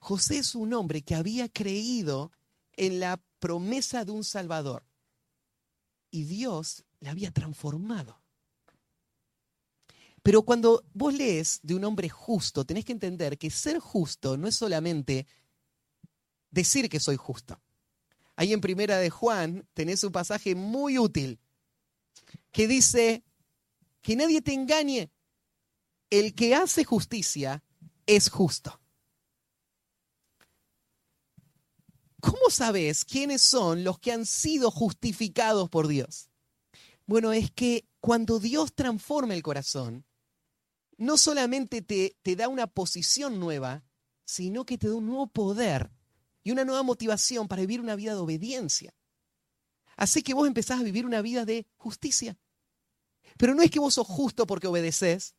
José es un hombre que había creído en la promesa de un Salvador. Y Dios le había transformado. Pero cuando vos lees de un hombre justo, tenés que entender que ser justo no es solamente decir que soy justo. Ahí en Primera de Juan tenés un pasaje muy útil que dice que nadie te engañe. El que hace justicia es justo. ¿Cómo sabes quiénes son los que han sido justificados por Dios? Bueno, es que cuando Dios transforma el corazón, no solamente te, te da una posición nueva, sino que te da un nuevo poder y una nueva motivación para vivir una vida de obediencia. Así que vos empezás a vivir una vida de justicia. Pero no es que vos sos justo porque obedeces.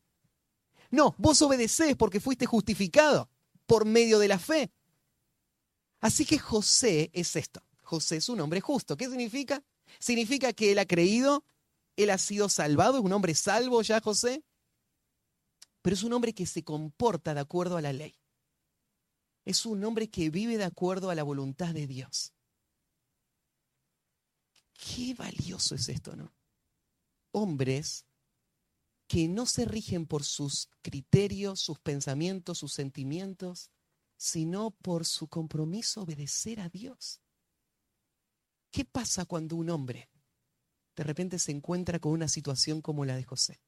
No, vos obedeces porque fuiste justificado por medio de la fe. Así que José es esto. José es un hombre justo. ¿Qué significa? Significa que él ha creído, él ha sido salvado, es un hombre salvo ya José, pero es un hombre que se comporta de acuerdo a la ley. Es un hombre que vive de acuerdo a la voluntad de Dios. Qué valioso es esto, ¿no? Hombres que no se rigen por sus criterios, sus pensamientos, sus sentimientos, sino por su compromiso a obedecer a Dios. ¿Qué pasa cuando un hombre de repente se encuentra con una situación como la de José?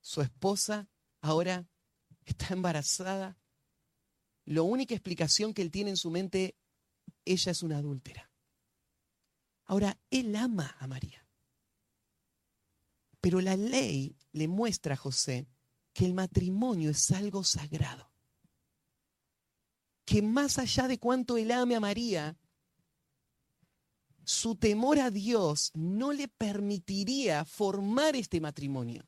Su esposa ahora está embarazada. La única explicación que él tiene en su mente, ella es una adúltera. Ahora, él ama a María. Pero la ley le muestra a José que el matrimonio es algo sagrado. Que más allá de cuánto él ame a María, su temor a Dios no le permitiría formar este matrimonio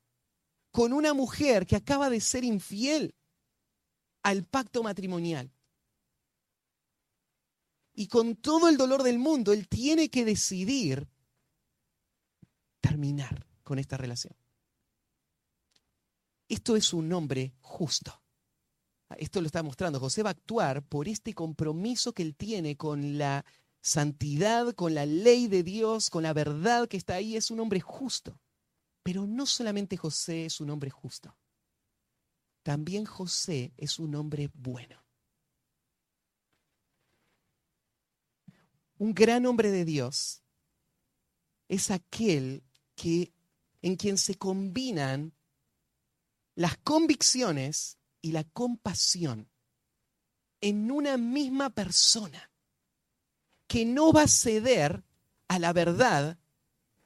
con una mujer que acaba de ser infiel al pacto matrimonial. Y con todo el dolor del mundo, él tiene que decidir terminar con esta relación. Esto es un hombre justo. Esto lo está mostrando. José va a actuar por este compromiso que él tiene con la santidad, con la ley de Dios, con la verdad que está ahí. Es un hombre justo. Pero no solamente José es un hombre justo. También José es un hombre bueno. Un gran hombre de Dios es aquel que en quien se combinan las convicciones y la compasión en una misma persona, que no va a ceder a la verdad,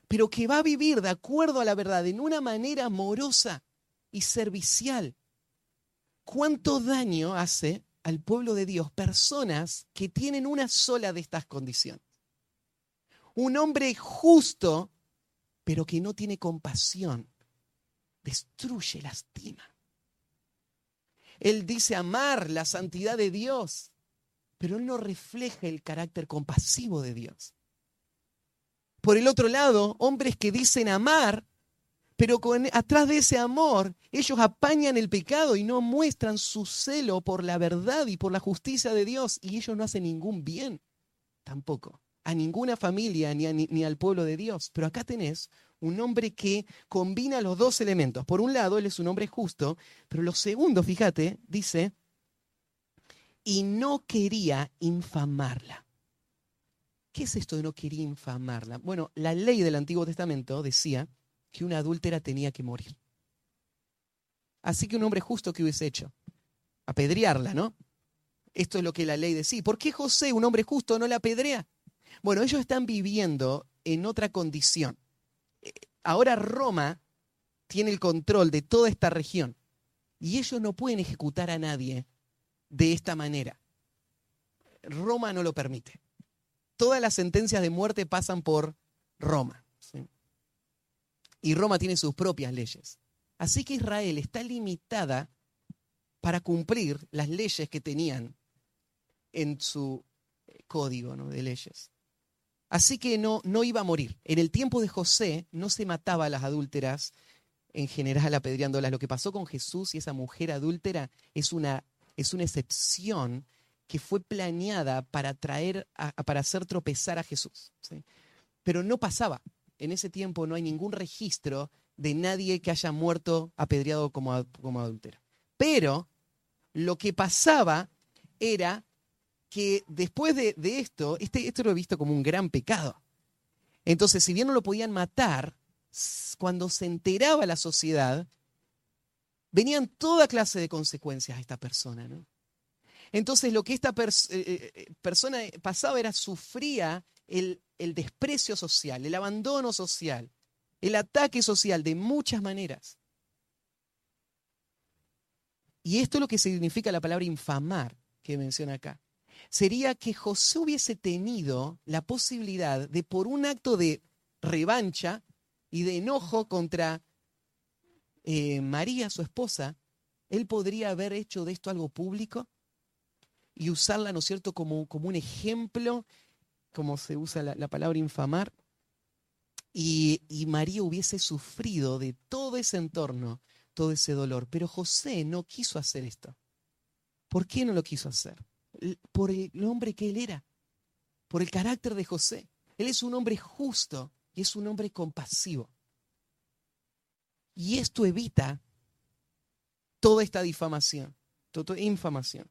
pero que va a vivir de acuerdo a la verdad en una manera amorosa y servicial. ¿Cuánto daño hace al pueblo de Dios personas que tienen una sola de estas condiciones? Un hombre justo pero que no tiene compasión, destruye, lastima. Él dice amar la santidad de Dios, pero él no refleja el carácter compasivo de Dios. Por el otro lado, hombres que dicen amar, pero atrás de ese amor ellos apañan el pecado y no muestran su celo por la verdad y por la justicia de Dios y ellos no hacen ningún bien tampoco a ninguna familia ni, ni, al pueblo de Dios. Pero acá tenés un hombre que combina los dos elementos. Por un lado, él es un hombre justo, pero lo segundo, fíjate, dice, y no quería infamarla. ¿Qué es esto de no quería infamarla? Bueno, la ley del Antiguo Testamento decía que una adúltera tenía que morir. Así que un hombre justo que hubiese hecho, apedrearla, ¿no? Esto es lo que la ley decía. ¿Por qué José, un hombre justo, no la apedrea? Bueno, ellos están viviendo en otra condición. Eh, ahora Roma tiene el control de toda esta región y ellos no pueden ejecutar a nadie de esta manera. Roma no lo permite. Todas las sentencias de muerte pasan por Roma. Y Roma tiene sus propias leyes. Así que Israel está limitada para cumplir las leyes que tenían en su código de leyes. Así que no, no iba a morir. En el tiempo de José no se mataba a las adúlteras en general apedreándolas. Lo que pasó con Jesús y esa mujer adúltera es una, es una excepción que fue planeada para traer, para hacer tropezar a Jesús. Pero no pasaba. En ese tiempo no hay ningún registro de nadie que haya muerto apedreado como, como adúltera. Pero lo que pasaba era que después de, esto, este, esto lo he visto como un gran pecado. Entonces, si bien no lo podían matar, cuando se enteraba la sociedad, venían toda clase de consecuencias a esta persona. ¿no? Entonces, lo que esta eh, eh, eh, persona pasaba era sufría el, el desprecio social, el abandono social, el ataque social de muchas maneras. Y esto es lo que significa la palabra infamar que menciona acá sería que José hubiese tenido la posibilidad de, por un acto de revancha y de enojo contra eh, María, su esposa, él podría haber hecho de esto algo público y usarla, ¿no es cierto?, como, como un ejemplo, como se usa la, la palabra infamar, y, y María hubiese sufrido de todo ese entorno, todo ese dolor. Pero José no quiso hacer esto ¿Por qué no lo quiso hacer? Por el hombre que él era, por el carácter de José. Él es un hombre justo y es un hombre compasivo. Y esto evita toda esta difamación, toda infamación.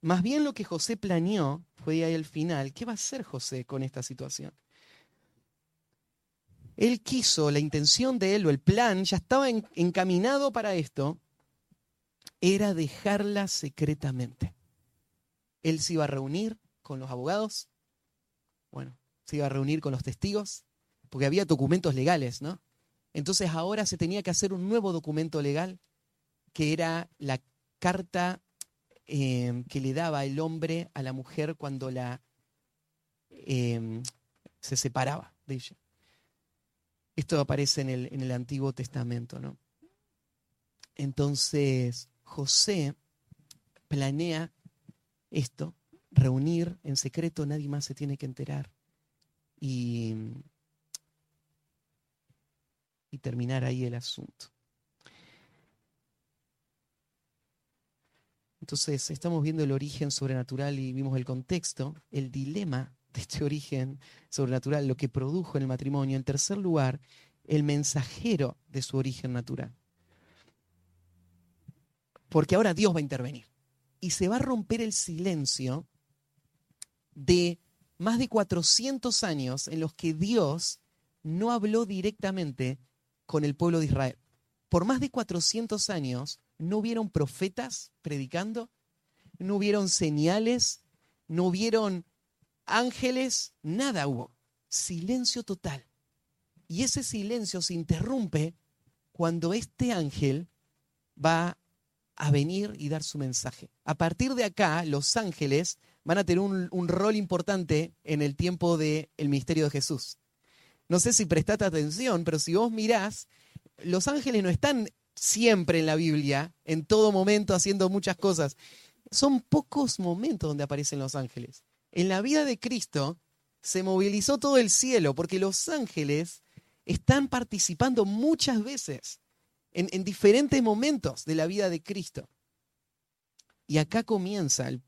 Más bien lo que José planeó fue ahí al final, ¿qué va a hacer José con esta situación? Él quiso, la intención de él o el plan ya estaba encaminado para esto, era dejarla secretamente. Él se iba a reunir con los abogados, bueno, se iba a reunir con los testigos, porque había documentos legales, ¿no? Entonces ahora se tenía que hacer un nuevo documento legal, que era la carta em, que le daba el hombre a la mujer cuando la em, se separaba de ella. Esto aparece en el, en el Antiguo Testamento, ¿no? Entonces, José planea esto, reunir en secreto, nadie más se tiene que enterar y, y terminar ahí el asunto. Entonces, estamos viendo el origen sobrenatural y vimos el contexto, el dilema de este origen sobrenatural, lo que produjo en el matrimonio. En tercer lugar, el mensajero de su origen natural porque ahora Dios va a intervenir. Y se va a romper el silencio de más de 400 años en los que Dios no habló directamente con el pueblo de Israel. Por más de 400 años no hubieron profetas predicando, no hubieron señales, no hubieron ángeles, nada hubo. Silencio total. Y ese silencio se interrumpe cuando este ángel va a venir y dar su mensaje. A partir de acá, los ángeles van a tener un, rol importante en el tiempo del ministerio de Jesús. No sé si prestaste atención, pero si vos mirás, los ángeles no están siempre en la Biblia, en todo momento haciendo muchas cosas. Son pocos momentos donde aparecen los ángeles. En la vida de Cristo se movilizó todo el cielo porque los ángeles están participando muchas veces en, diferentes momentos de la vida de Cristo. Y acá comienza el,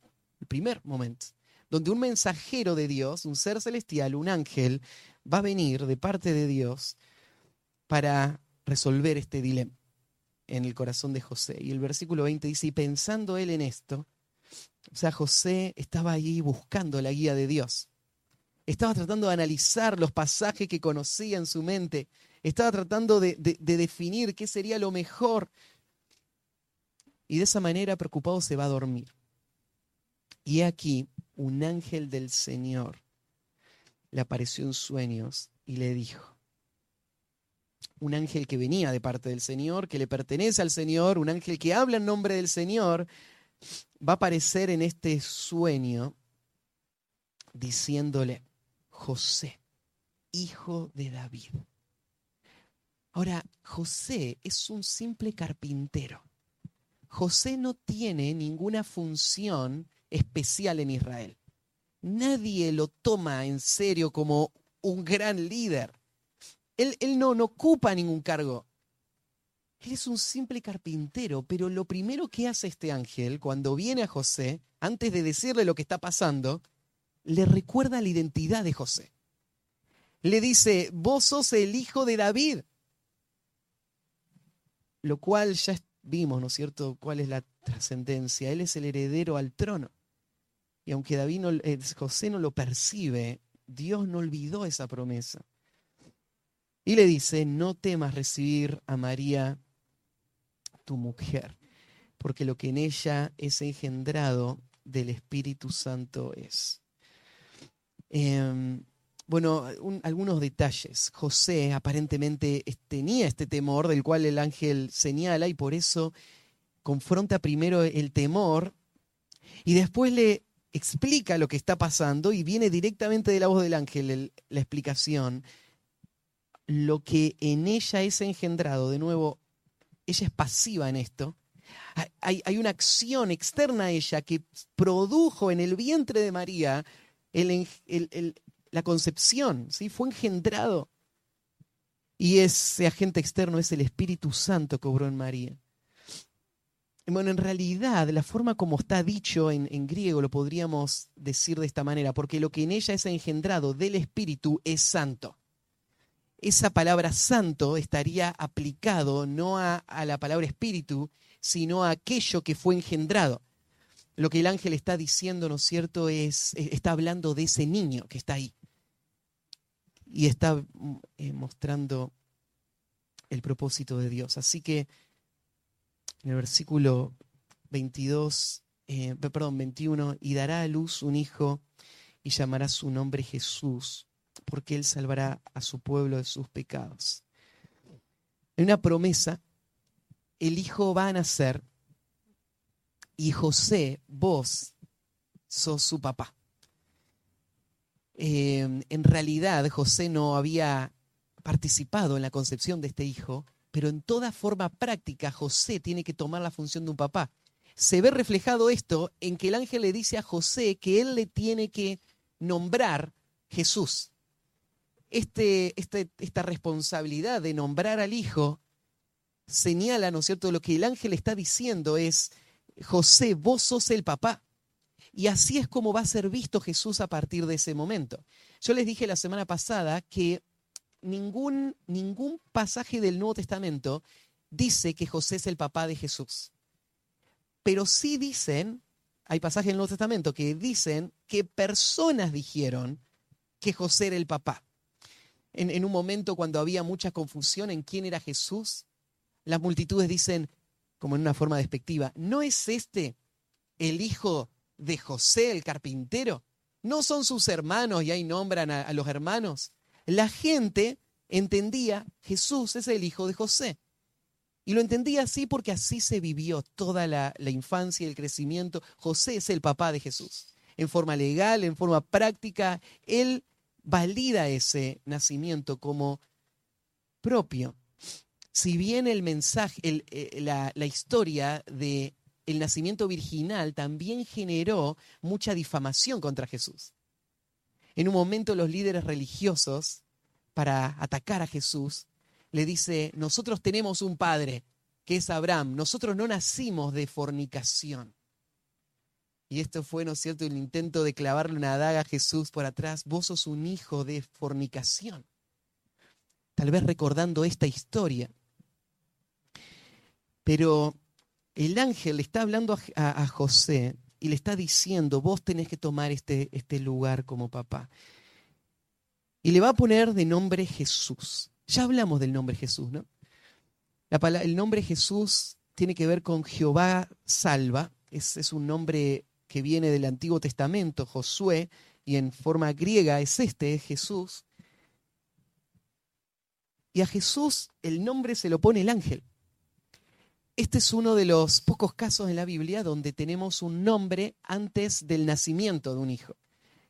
primer momento, donde un mensajero de Dios, un ser celestial, un ángel, va a venir de parte de Dios para resolver este dilema en el corazón de José. Y el versículo 20 dice, y pensando él en esto, o sea, José estaba allí buscando la guía de Dios. Estaba tratando de analizar los pasajes que conocía en su mente estaba tratando de, definir qué sería lo mejor. Y de esa manera, preocupado, se va a dormir. Y aquí un ángel del Señor le apareció en sueños y le dijo, un ángel que venía de parte del Señor, que le pertenece al Señor, un ángel que habla en nombre del Señor, va a aparecer en este sueño diciéndole, José, hijo de David, Ahora, José es un simple carpintero. José no tiene ninguna función especial en Israel. Nadie lo toma en serio como un gran líder. Él, no, ocupa ningún cargo. Él es un simple carpintero, pero lo primero que hace este ángel cuando viene a José, antes de decirle lo que está pasando, le recuerda la identidad de José. Le dice, vos sos el hijo de David lo cual ya vimos, ¿no es cierto?, cuál es la trascendencia. Él es el heredero al trono. Y aunque David eh, José no lo percibe, Dios no olvidó esa promesa. Y le dice, no temas recibir a María, tu mujer, porque lo que en ella es engendrado del Espíritu Santo es. Em, bueno, algunos detalles. José aparentemente tenía este temor del cual el ángel señala y por eso confronta primero el temor y después le explica lo que está pasando y viene directamente de la voz del ángel la explicación. Lo que en ella es engendrado, de nuevo, ella es pasiva en esto. Hay, una acción externa a ella que produjo en el vientre de María la concepción, ¿sí? fue engendrado. Y ese agente externo es el Espíritu Santo que obró en María. bueno, en realidad la forma como está dicho en, griego lo podríamos decir de esta manera, porque lo que en ella es engendrado del Espíritu es santo. Esa palabra santo estaría aplicado no a, la palabra Espíritu, sino a aquello que fue engendrado. Lo que el ángel está diciendo, ¿no es cierto?, es, está hablando de ese niño que está ahí. Y está mm, eh, mostrando el propósito de Dios. Así que en el versículo 22, eh, perdón, 21, y dará a luz un hijo y llamará su nombre Jesús, porque él salvará a su pueblo de sus pecados. Hay una promesa, el hijo va a nacer y José, vos sos su papá. Eh, en realidad José no había participado en la concepción de este hijo, pero en toda forma práctica José tiene que tomar la función de un papá. Se ve reflejado esto en que el ángel le dice a José que él le tiene que nombrar Jesús. Este, este, esta responsabilidad de nombrar al hijo señala, ¿no es cierto? Lo que el ángel está diciendo es, José, vos sos el papá. Y así es como va a ser visto Jesús a partir de ese momento. Yo les dije la semana pasada que ningún, ningún pasaje del Nuevo Testamento dice que José es el papá de Jesús. Pero sí dicen, hay pasajes del Nuevo Testamento que dicen que personas dijeron que José era el papá. En, un momento cuando había mucha confusión en quién era Jesús, las multitudes dicen, como en una forma despectiva, ¿no es este el hijo de José el carpintero? ¿No son sus hermanos y ahí nombran a, a los hermanos? la gente entendía Jesús es el hijo de José. Y lo entendía así porque así se vivió toda la, la, infancia y el crecimiento. José es el papá de Jesús. En forma legal, en forma práctica, él valida ese nacimiento como propio. Si bien el mensaje, eh, la, la historia de el nacimiento virginal también generó mucha difamación contra Jesús. En un momento los líderes religiosos, para atacar a Jesús, le dice, nosotros tenemos un padre, que es Abraham, nosotros no nacimos de fornicación. Y esto fue, ¿no es cierto?, el intento de clavarle una daga a Jesús por atrás, vos sos un hijo de fornicación. Tal vez recordando esta historia. Pero el ángel le está hablando a, José y le está diciendo, vos tenés que tomar este, este lugar como papá. Y le va a poner de nombre Jesús. Ya hablamos del nombre Jesús, ¿no? La palabra, el nombre Jesús tiene que ver con Jehová salva. Es, es un nombre que viene del Antiguo Testamento, Josué, y en forma griega es este, es Jesús. Y a Jesús el nombre se lo pone el ángel. Este es uno de los pocos casos en la Biblia donde tenemos un nombre antes del nacimiento de un hijo,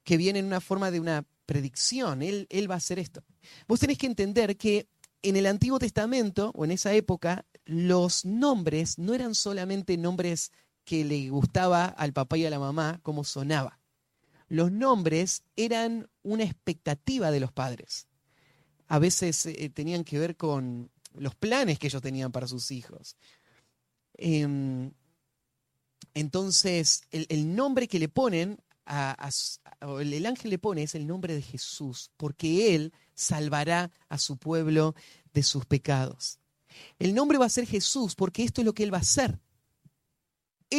que viene en una forma de una predicción. Él, él va a hacer esto. Vos tenés que entender que en el Antiguo Testamento, o en esa época, los nombres no eran solamente nombres que le gustaba al papá y a la mamá, como sonaba. Los nombres eran una expectativa de los padres. A veces eh, tenían que ver con los planes que ellos tenían para sus hijos. Eh, entonces, el, nombre que le ponen, el ángel le pone es el nombre de Jesús, porque Él salvará a su pueblo de sus pecados. El nombre va a ser Jesús, porque esto es lo que Él va a hacer.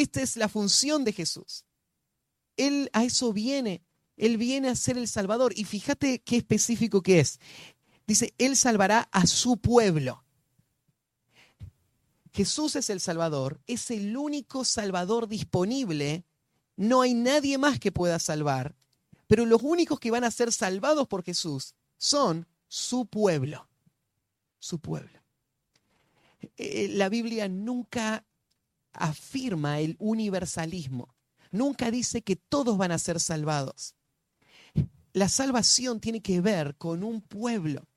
Esta es la función de Jesús. Él a eso viene. Él viene a ser el Salvador. Y fíjate qué específico que es. Dice, Él salvará a su pueblo. Jesús es el Salvador, es el único Salvador disponible. No hay nadie más que pueda salvar, pero los únicos que van a ser salvados por Jesús son su pueblo, su pueblo. Eh, la Biblia nunca afirma el universalismo, nunca dice que todos van a ser salvados. La salvación tiene que ver con un pueblo.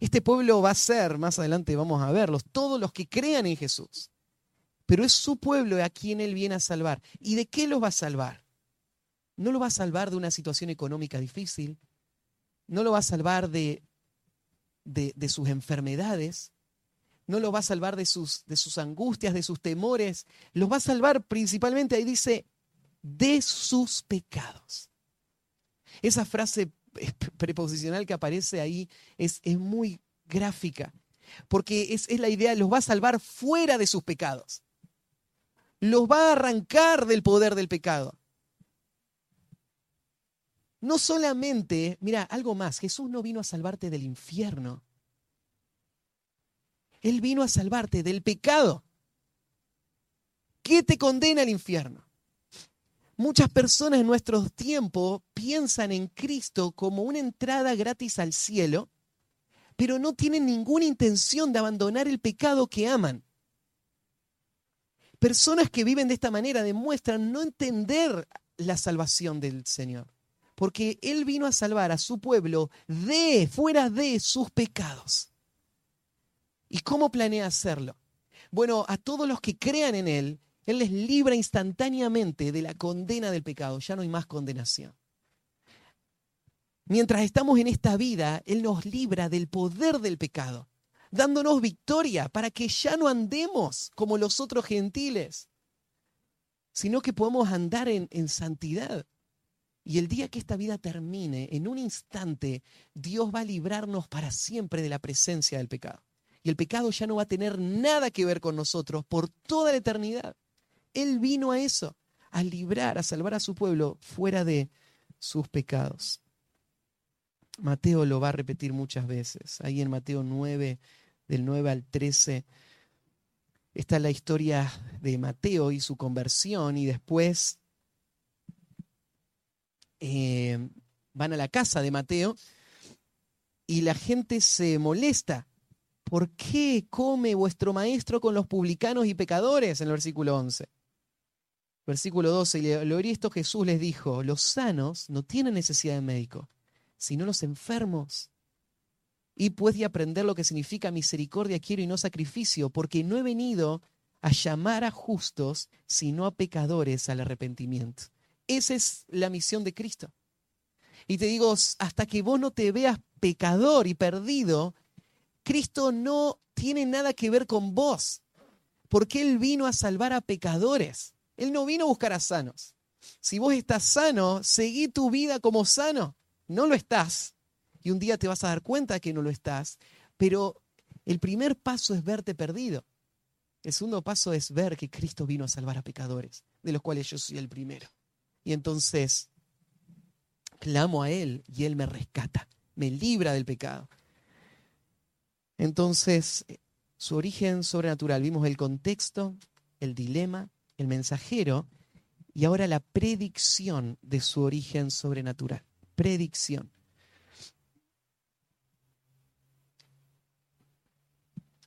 Este pueblo va a ser, más adelante vamos a verlos, todos los que crean en Jesús. Pero es su pueblo a quien Él viene a salvar. ¿Y de qué los va a salvar? No lo va a salvar de una situación económica difícil, no lo va a salvar de, de, de sus enfermedades, no los va a salvar de sus, de sus angustias, de sus temores, los va a salvar principalmente, ahí dice, de sus pecados. Esa frase preposicional que aparece ahí es, es muy gráfica, porque es, es la idea, los va a salvar fuera de sus pecados. Los va a arrancar del poder del pecado. No solamente, mira, algo más, Jesús no vino a salvarte del infierno. Él vino a salvarte del pecado. ¿Qué te condena al infierno? Muchas personas en nuestro tiempo piensan en Cristo como una entrada gratis al cielo, pero no tienen ninguna intención de abandonar el pecado que aman. Personas que viven de esta manera demuestran no entender la salvación del Señor, porque Él vino a salvar a su pueblo de, fuera de sus pecados. ¿Y cómo planea hacerlo? Bueno, a todos los que crean en Él, Él les libra instantáneamente de la condena del pecado. Ya no hay más condenación. Mientras estamos en esta vida, Él nos libra del poder del pecado, dándonos victoria para que ya no andemos como los otros gentiles, sino que podamos andar en, santidad. Y el día que esta vida termine, en un instante, Dios va a librarnos para siempre de la presencia del pecado. Y el pecado ya no va a tener nada que ver con nosotros por toda la eternidad. Él vino a eso, a librar, a salvar a su pueblo fuera de sus pecados. Mateo lo va a repetir muchas veces. Ahí en Mateo 9, del 9 al 13, está la historia de Mateo y su conversión y después eh, van a la casa de Mateo y la gente se molesta ¿por qué come vuestro maestro con los publicanos y pecadores? En el versículo 11. Versículo 12, y lo oí esto Jesús les dijo, los sanos no tienen necesidad de médico, sino los enfermos. Y puede aprender lo que significa misericordia quiero y no sacrificio, porque no he venido a llamar a justos, sino a pecadores al arrepentimiento. Esa es la misión de Cristo. Y te digo, hasta que vos no te veas pecador y perdido, Cristo no tiene nada que ver con vos, porque Él vino a salvar a pecadores. Él no vino a buscar a sanos. Si vos estás sano, seguí tu vida como sano. No lo estás. Y un día te vas a dar cuenta que no lo estás. Pero el primer paso es verte perdido. El segundo paso es ver que Cristo vino a salvar a pecadores, de los cuales yo soy el primero. Y entonces clamo a Él y Él me rescata, me libra del pecado. Entonces, su origen sobrenatural, vimos el contexto, el dilema, el mensajero y ahora la predicción de su origen sobrenatural. Predicción.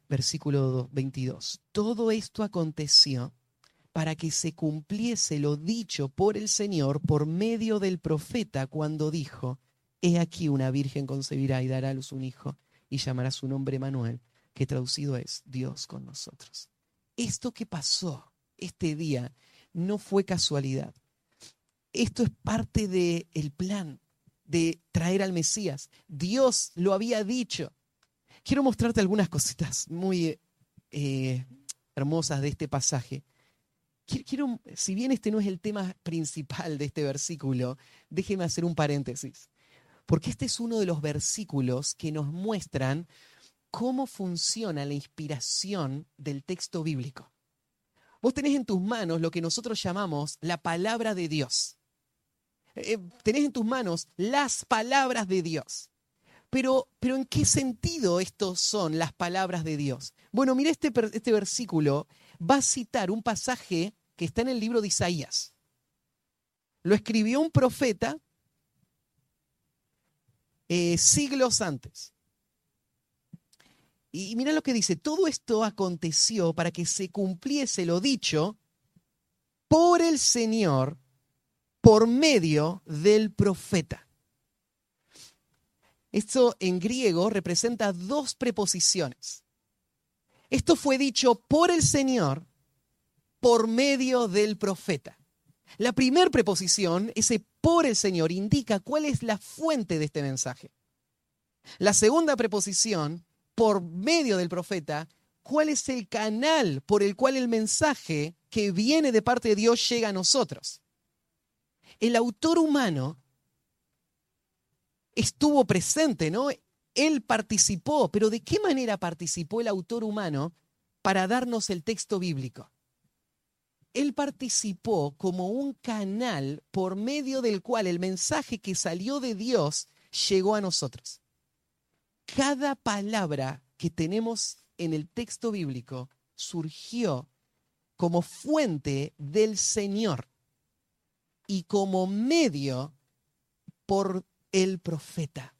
Versículo 22. Todo esto aconteció para que se cumpliese lo dicho por el Señor por medio del profeta cuando dijo, He aquí una virgen concebirá y dará a luz un hijo y llamará su nombre Manuel, que traducido es Dios con nosotros. Esto que pasó este día no fue casualidad. Esto es parte del el plan de traer al Mesías. Dios lo había dicho. Quiero mostrarte algunas cositas muy eh, hermosas de este pasaje. Quiero, si bien este no es el tema principal de este versículo, déjeme hacer un paréntesis porque este es uno de los versículos que nos muestran cómo funciona la inspiración del texto bíblico. Vos tenés en tus manos lo que nosotros llamamos la palabra de Dios. Eh, tenés en tus manos las palabras de Dios. Pero, pero ¿en qué sentido estos son las palabras de Dios? Bueno, mira este, este versículo va a citar un pasaje que está en el libro de Isaías. Lo escribió un profeta eh, siglos antes. Y, mira lo que dice, todo esto aconteció para que se cumpliese lo dicho por el Señor por medio del profeta. Esto en griego representa dos preposiciones. Esto fue dicho por el Señor por medio del profeta. La primera preposición, ese por el Señor, indica cuál es la fuente de este mensaje. La segunda preposición, por medio del profeta, cuál es el canal por el cual el mensaje que viene de parte de Dios llega a nosotros. El autor humano estuvo presente, ¿no? Él participó, pero ¿de qué manera participó el autor humano para darnos el texto bíblico? Él participó como un canal por medio del cual el mensaje que salió de Dios llegó a nosotros. Cada palabra que tenemos en el texto bíblico surgió como fuente del Señor y como medio por el profeta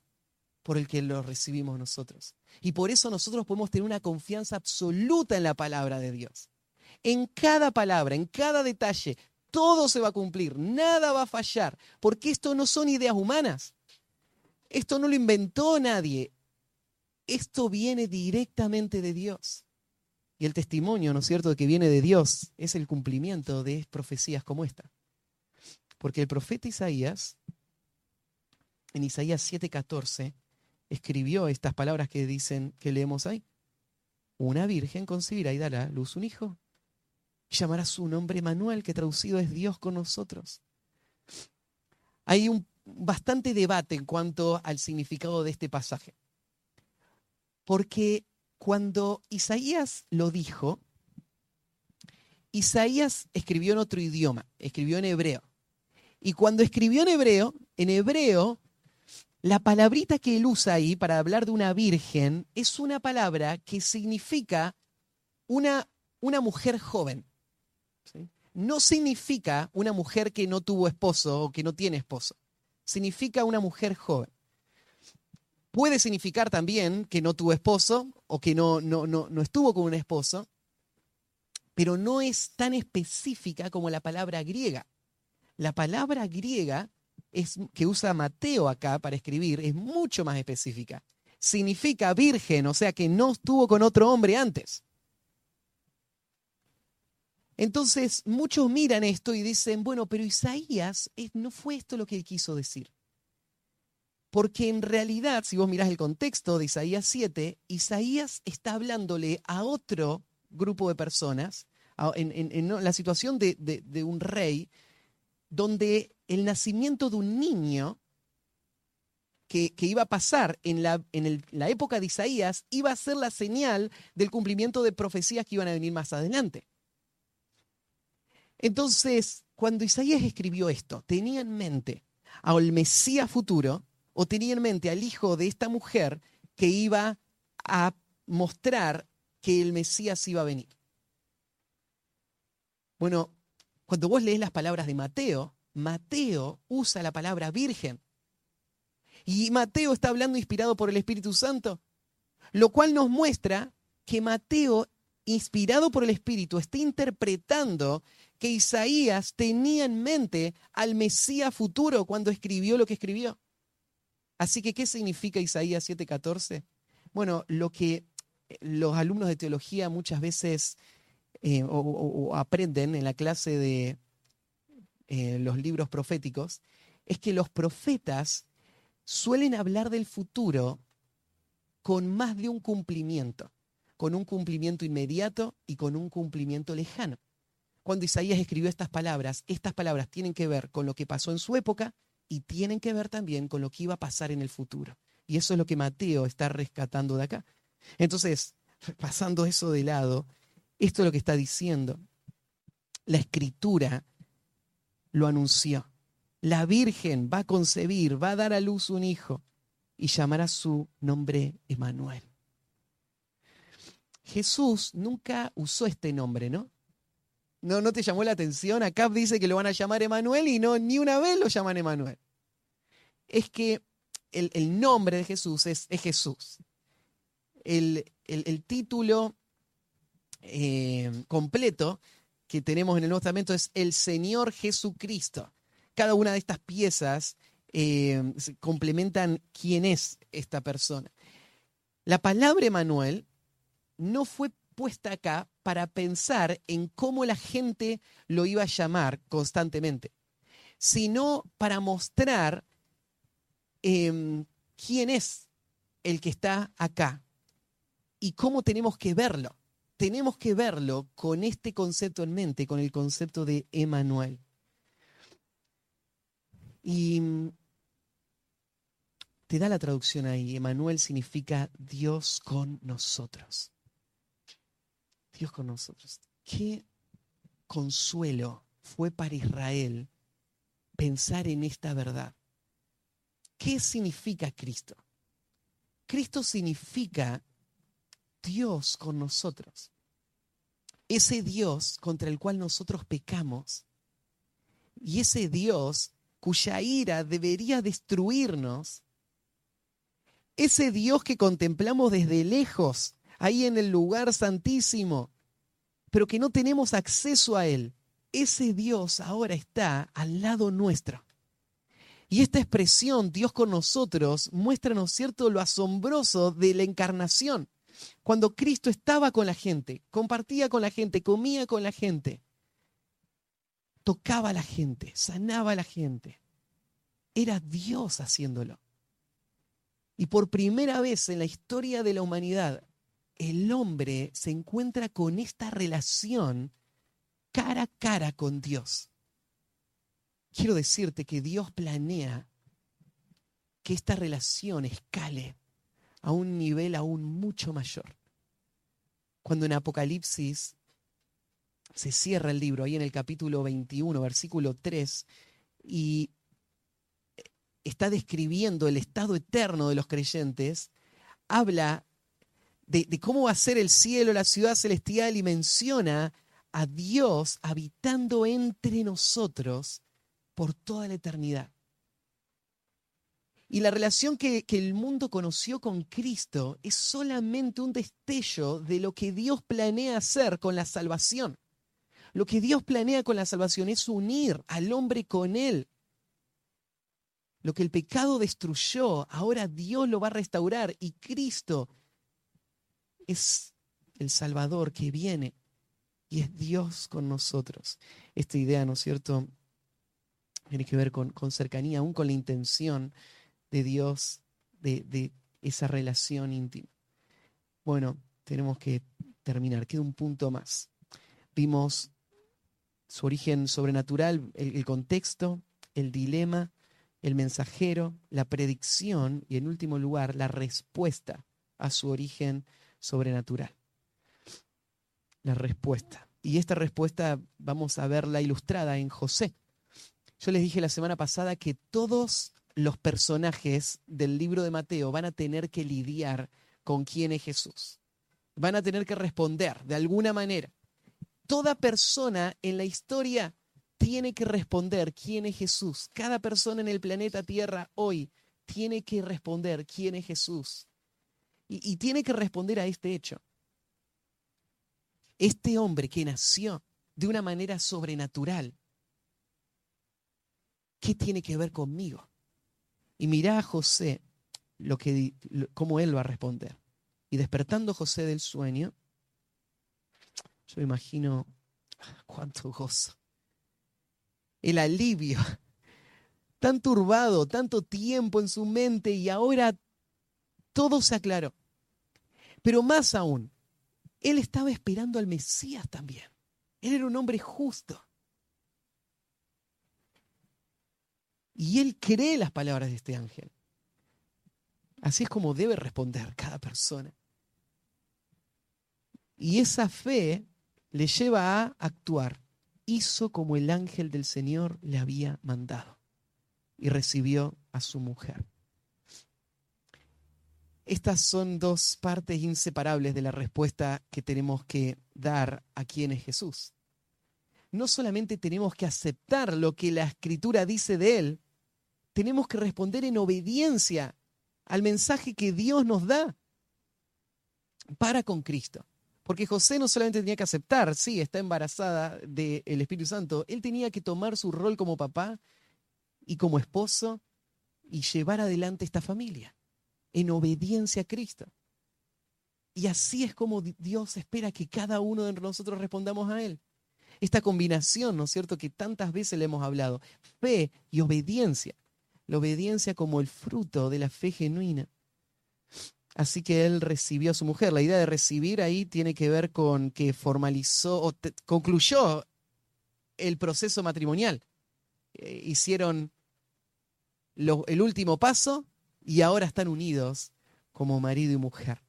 por el que lo recibimos nosotros. Y por eso nosotros podemos tener una confianza absoluta en la palabra de Dios. En cada palabra, en cada detalle, todo se va a cumplir, nada va a fallar, porque esto no son ideas humanas. Esto no lo inventó nadie. Esto viene directamente de Dios. Y el testimonio, ¿no es cierto?, de que viene de Dios es el cumplimiento de profecías como esta. Porque el profeta Isaías, en Isaías 7:14, escribió estas palabras que dicen, que leemos ahí. Una virgen concebirá y dará luz un hijo. Llamará su nombre Manuel, que traducido es Dios con nosotros. Hay un bastante debate en cuanto al significado de este pasaje. Porque cuando Isaías lo dijo, Isaías escribió en otro idioma, escribió en hebreo. Y cuando escribió en hebreo, en hebreo, la palabrita que él usa ahí para hablar de una virgen es una palabra que significa una, una mujer joven. No significa una mujer que no tuvo esposo o que no tiene esposo significa una mujer joven. Puede significar también que no tuvo esposo o que no, no, no, estuvo con un esposo, pero no es tan específica como la palabra griega. La palabra griega es, que usa Mateo acá para escribir es mucho más específica. Significa virgen, o sea que no estuvo con otro hombre antes. Entonces, muchos miran esto y dicen, bueno, pero Isaías no fue esto lo que él quiso decir. Porque en realidad, si vos mirás el contexto de Isaías 7, Isaías está hablándole a otro grupo de personas, en, la situación de, un rey, donde el nacimiento de un niño que, iba a pasar en, la, en la época de Isaías iba a ser la señal del cumplimiento de profecías que iban a venir más adelante. Entonces, cuando Isaías escribió esto, tenía en mente al Mesías futuro o tenía en mente al hijo de esta mujer que iba a mostrar que el Mesías iba a venir. Bueno, cuando vos lees las palabras de Mateo, Mateo usa la palabra virgen. Y Mateo está hablando inspirado por el Espíritu Santo, lo cual nos muestra que Mateo, inspirado por el Espíritu, está interpretando que Isaías tenía en mente al Mesías futuro cuando escribió lo que escribió. Así que, ¿qué significa Isaías 7:14? Bueno, lo que eh, los alumnos de teología muchas veces eh, o, aprenden en la clase de eh, los libros proféticos es que los profetas suelen hablar del futuro con más de un cumplimiento, con un cumplimiento inmediato y con un cumplimiento lejano cuando Isaías escribió estas palabras, estas palabras tienen que ver con lo que pasó en su época y tienen que ver también con lo que iba a pasar en el futuro. Y eso es lo que Mateo está rescatando de acá. Entonces, pasando eso de lado, esto es lo que está diciendo. La escritura lo anunció. La Virgen va a concebir, va a dar a luz un hijo y llamará su nombre Emanuel. Jesús nunca usó este nombre, ¿no? ¿No, ¿No te llamó la atención? Acá dice que lo van a llamar Emanuel y no, ni una vez lo llaman Emanuel. Es que el, nombre de Jesús es, Jesús. El, título eh, completo que tenemos en el Nuevo Testamento es el Señor Jesucristo. Cada una de estas piezas eh, complementan quién es esta persona. La palabra Emanuel no fue puesta acá para pensar en cómo la gente lo iba a llamar constantemente, sino para mostrar em, quién es el que está acá y cómo tenemos que verlo. tenemos que verlo con este concepto en mente, con el concepto de Emanuel. Y te da la traducción ahí. Emanuel significa Dios con nosotros. Dios con nosotros. Qué consuelo fue para Israel pensar en esta verdad. ¿Qué significa Cristo? Cristo significa Dios con nosotros. Ese Dios contra el cual nosotros pecamos y ese Dios cuya ira debería destruirnos, ese Dios que contemplamos desde lejos, ahí en el lugar santísimo, pero que no tenemos acceso a Él, ese Dios ahora está al lado nuestro. Y esta expresión, Dios con nosotros, muestra, ¿no es cierto?, lo asombroso de la encarnación. Cuando Cristo estaba con la gente, compartía con la gente, comía con la gente, tocaba a la gente, sanaba a la gente. Era Dios haciéndolo. Y por primera vez en la historia de la humanidad, el hombre se encuentra con esta relación cara a cara con Dios. Quiero decirte que Dios planea que esta relación escale a un nivel aún mucho mayor. Cuando en Apocalipsis se cierra el libro, ahí en el capítulo 21, versículo 3, y está describiendo el estado eterno de los creyentes, habla de, cómo va a ser el cielo, la ciudad celestial, y menciona a Dios habitando entre nosotros por toda la eternidad. Y la relación que, que, el mundo conoció con Cristo es solamente un destello de lo que Dios planea hacer con la salvación. Lo que Dios planea con la salvación es unir al hombre con Él. Lo que el pecado destruyó, ahora Dios lo va a restaurar y Cristo es el Salvador que viene y es Dios con nosotros. Esta idea, ¿no es cierto? Tiene que ver con, cercanía, aún con la intención de Dios de, de esa relación íntima. Bueno, tenemos que terminar. Queda un punto más. Vimos su origen sobrenatural, el, el, contexto, el dilema, el mensajero, la predicción y en último lugar la respuesta a su origen sobrenatural la respuesta. Y esta respuesta vamos a verla ilustrada en José. Yo les dije la semana pasada que todos los personajes del libro de Mateo van a tener que lidiar con quién es Jesús. Van a tener que responder de alguna manera. Toda persona en la historia tiene que responder quién es Jesús. Cada persona en el planeta Tierra hoy tiene que responder quién es Jesús. Y, tiene que responder a este hecho. Este hombre que nació de una manera sobrenatural, ¿qué tiene que ver conmigo? Y mirá a José lo que, cómo él va a responder. Y despertando José del sueño, yo imagino cuánto gozo. El alivio, tan turbado, tanto tiempo en su mente y ahora todo se aclaró. Pero más aún, él estaba esperando al Mesías también. Él era un hombre justo. Y él cree las palabras de este ángel. Así es como debe responder cada persona. Y esa fe le lleva a actuar. Hizo como el ángel del Señor le había mandado y recibió a su mujer. Estas son dos partes inseparables de la respuesta que tenemos que dar a quién es Jesús. No solamente tenemos que aceptar lo que la escritura dice de Él, tenemos que responder en obediencia al mensaje que Dios nos da para con Cristo. Porque José no solamente tenía que aceptar, sí, está embarazada del Espíritu Santo, él tenía que tomar su rol como papá y como esposo y llevar adelante esta familia en obediencia a Cristo. Y así es como Dios espera que cada uno de nosotros respondamos a Él. Esta combinación, ¿no es cierto?, que tantas veces le hemos hablado, fe y obediencia. La obediencia como el fruto de la fe genuina. Así que él recibió a su mujer. La idea de recibir ahí tiene que ver con que formalizó o concluyó el proceso matrimonial. Eh, hicieron el último paso y ahora están unidos como marido y mujer.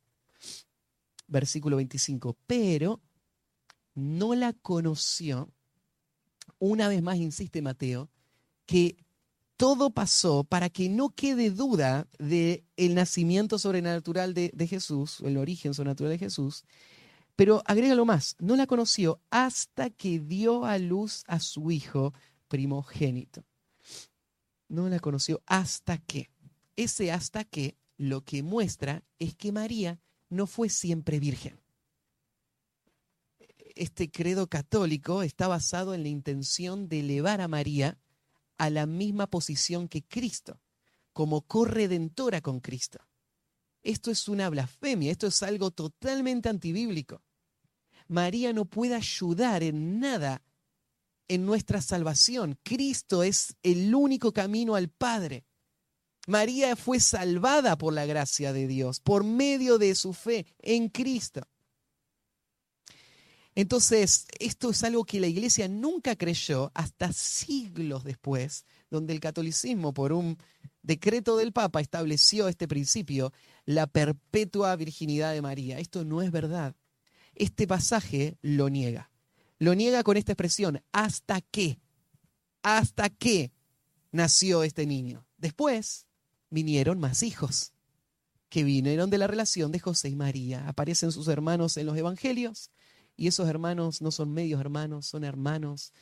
Versículo 25. Pero no la conoció, una vez más insiste Mateo, que todo pasó para que no quede duda del el nacimiento sobrenatural de, de Jesús, el origen sobrenatural de Jesús, pero agrégalo más, no la conoció hasta que dio a luz a su hijo primogénito. No la conoció hasta que. Ese hasta que lo que muestra es que María no fue siempre virgen. Este credo católico está basado en la intención de elevar a María a la misma posición que Cristo, como corredentora con Cristo. Esto es una blasfemia, esto es algo totalmente antibíblico. María no puede ayudar en nada en nuestra salvación. Cristo es el único camino al Padre. María fue salvada por la gracia de Dios, por medio de su fe en Cristo. Entonces, esto es algo que la iglesia nunca creyó hasta siglos después, donde el catolicismo, por un decreto del Papa, estableció este principio, la perpetua virginidad de María. Esto no es verdad. Este pasaje lo niega. Lo niega con esta expresión, hasta qué, hasta qué nació este niño. Después vinieron más hijos que vinieron de la relación de José y María. Aparecen sus hermanos en los evangelios y esos hermanos no son medios hermanos, son hermanos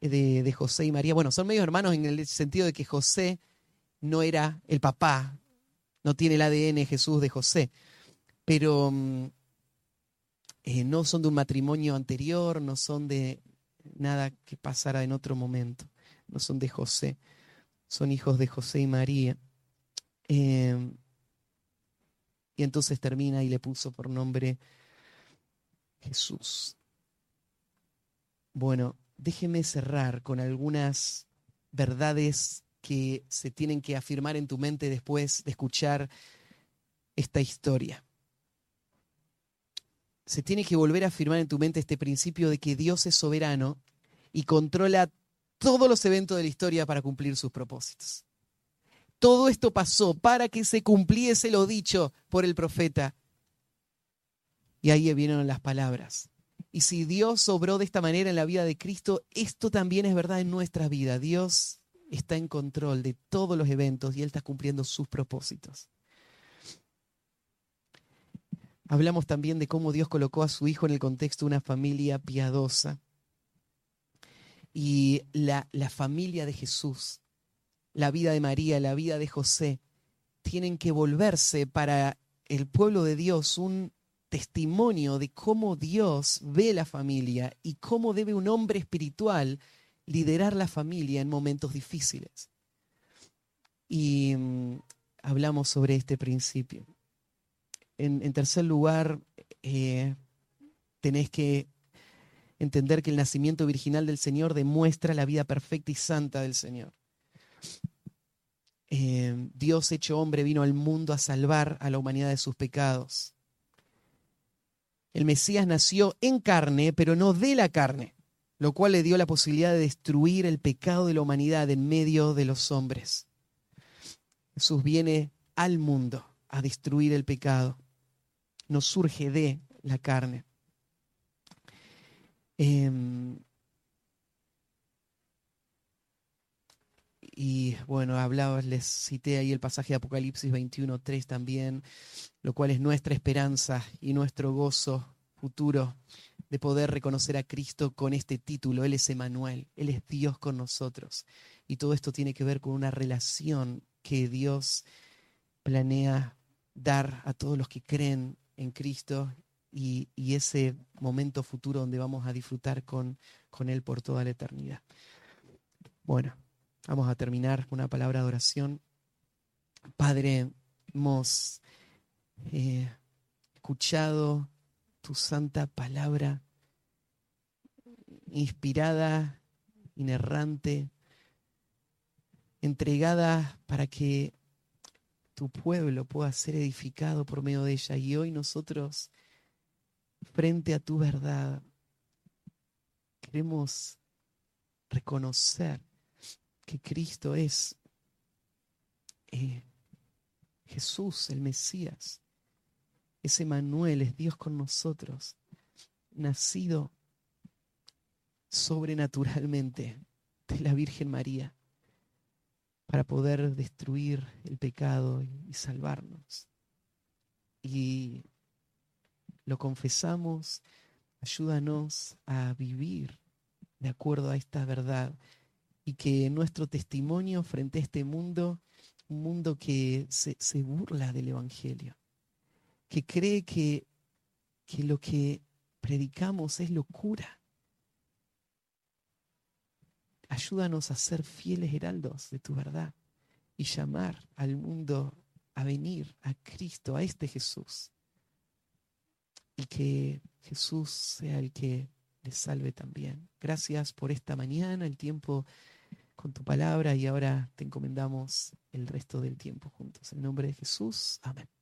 de, de, José y María. Bueno, son medios hermanos en el sentido de que José no era el papá, no tiene el ADN Jesús de José, pero mm, eh, no son de un matrimonio anterior, no son de nada que pasara en otro momento, no son de José, son hijos de José y María. Em, y entonces termina y le puso por nombre Jesús. Bueno, déjeme cerrar con algunas verdades que se tienen que afirmar en tu mente después de escuchar esta historia. Se tiene que volver a afirmar en tu mente este principio de que Dios es soberano y controla todos los eventos de la historia para cumplir sus propósitos. Todo esto pasó para que se cumpliese lo dicho por el profeta y ahí vienen las palabras. Y si Dios obró de esta manera en la vida de Cristo, esto también es verdad en nuestra vida. Dios está en control de todos los eventos y Él está cumpliendo sus propósitos. Hablamos también de cómo Dios colocó a su Hijo en el contexto de una familia piadosa. Y la, la familia de Jesús, la vida de María, la vida de José, tienen que volverse para el pueblo de Dios un testimonio de cómo Dios ve la familia y cómo debe un hombre espiritual liderar la familia en momentos difíciles. Y mm, hablamos sobre este principio. En, tercer lugar, eh, tenés que entender que el nacimiento virginal del Señor demuestra la vida perfecta y santa del Señor. Eh, Dios hecho hombre vino al mundo a salvar a la humanidad de sus pecados. El Mesías nació en carne, pero no de la carne, lo cual le dio la posibilidad de destruir el pecado de la humanidad en medio de los hombres. Jesús viene al mundo a destruir el pecado. No surge de la carne. Em, y bueno, hablaba, les cité ahí el pasaje de Apocalipsis 21.3 también, lo cual es nuestra esperanza y nuestro gozo futuro de poder reconocer a Cristo con este título. Él es Emanuel, Él es Dios con nosotros. Y todo esto tiene que ver con una relación que Dios planea dar a todos los que creen en Cristo y, ese momento futuro donde vamos a disfrutar con, con Él por toda la eternidad. Bueno. Vamos a terminar con una palabra de oración. Padre, hemos eh, escuchado tu santa palabra, inspirada, inerrante, entregada para que tu pueblo pueda ser edificado por medio de ella. Y hoy nosotros, frente a tu verdad, queremos reconocer que Cristo es eh, Jesús, el Mesías. Ese Manuel es Dios con nosotros, nacido sobrenaturalmente de la Virgen María para poder destruir el pecado y salvarnos. Y lo confesamos, ayúdanos a vivir de acuerdo a esta verdad y que nuestro testimonio frente a este mundo, un mundo que se, burla del Evangelio, que cree que, que lo que predicamos es locura. Ayúdanos a ser fieles heraldos de tu verdad y llamar al mundo a venir a Cristo, a este Jesús. Y que Jesús sea el que les salve también. Gracias por esta mañana, el tiempo con tu palabra y ahora te encomendamos el resto del tiempo juntos. En nombre de Jesús, amén.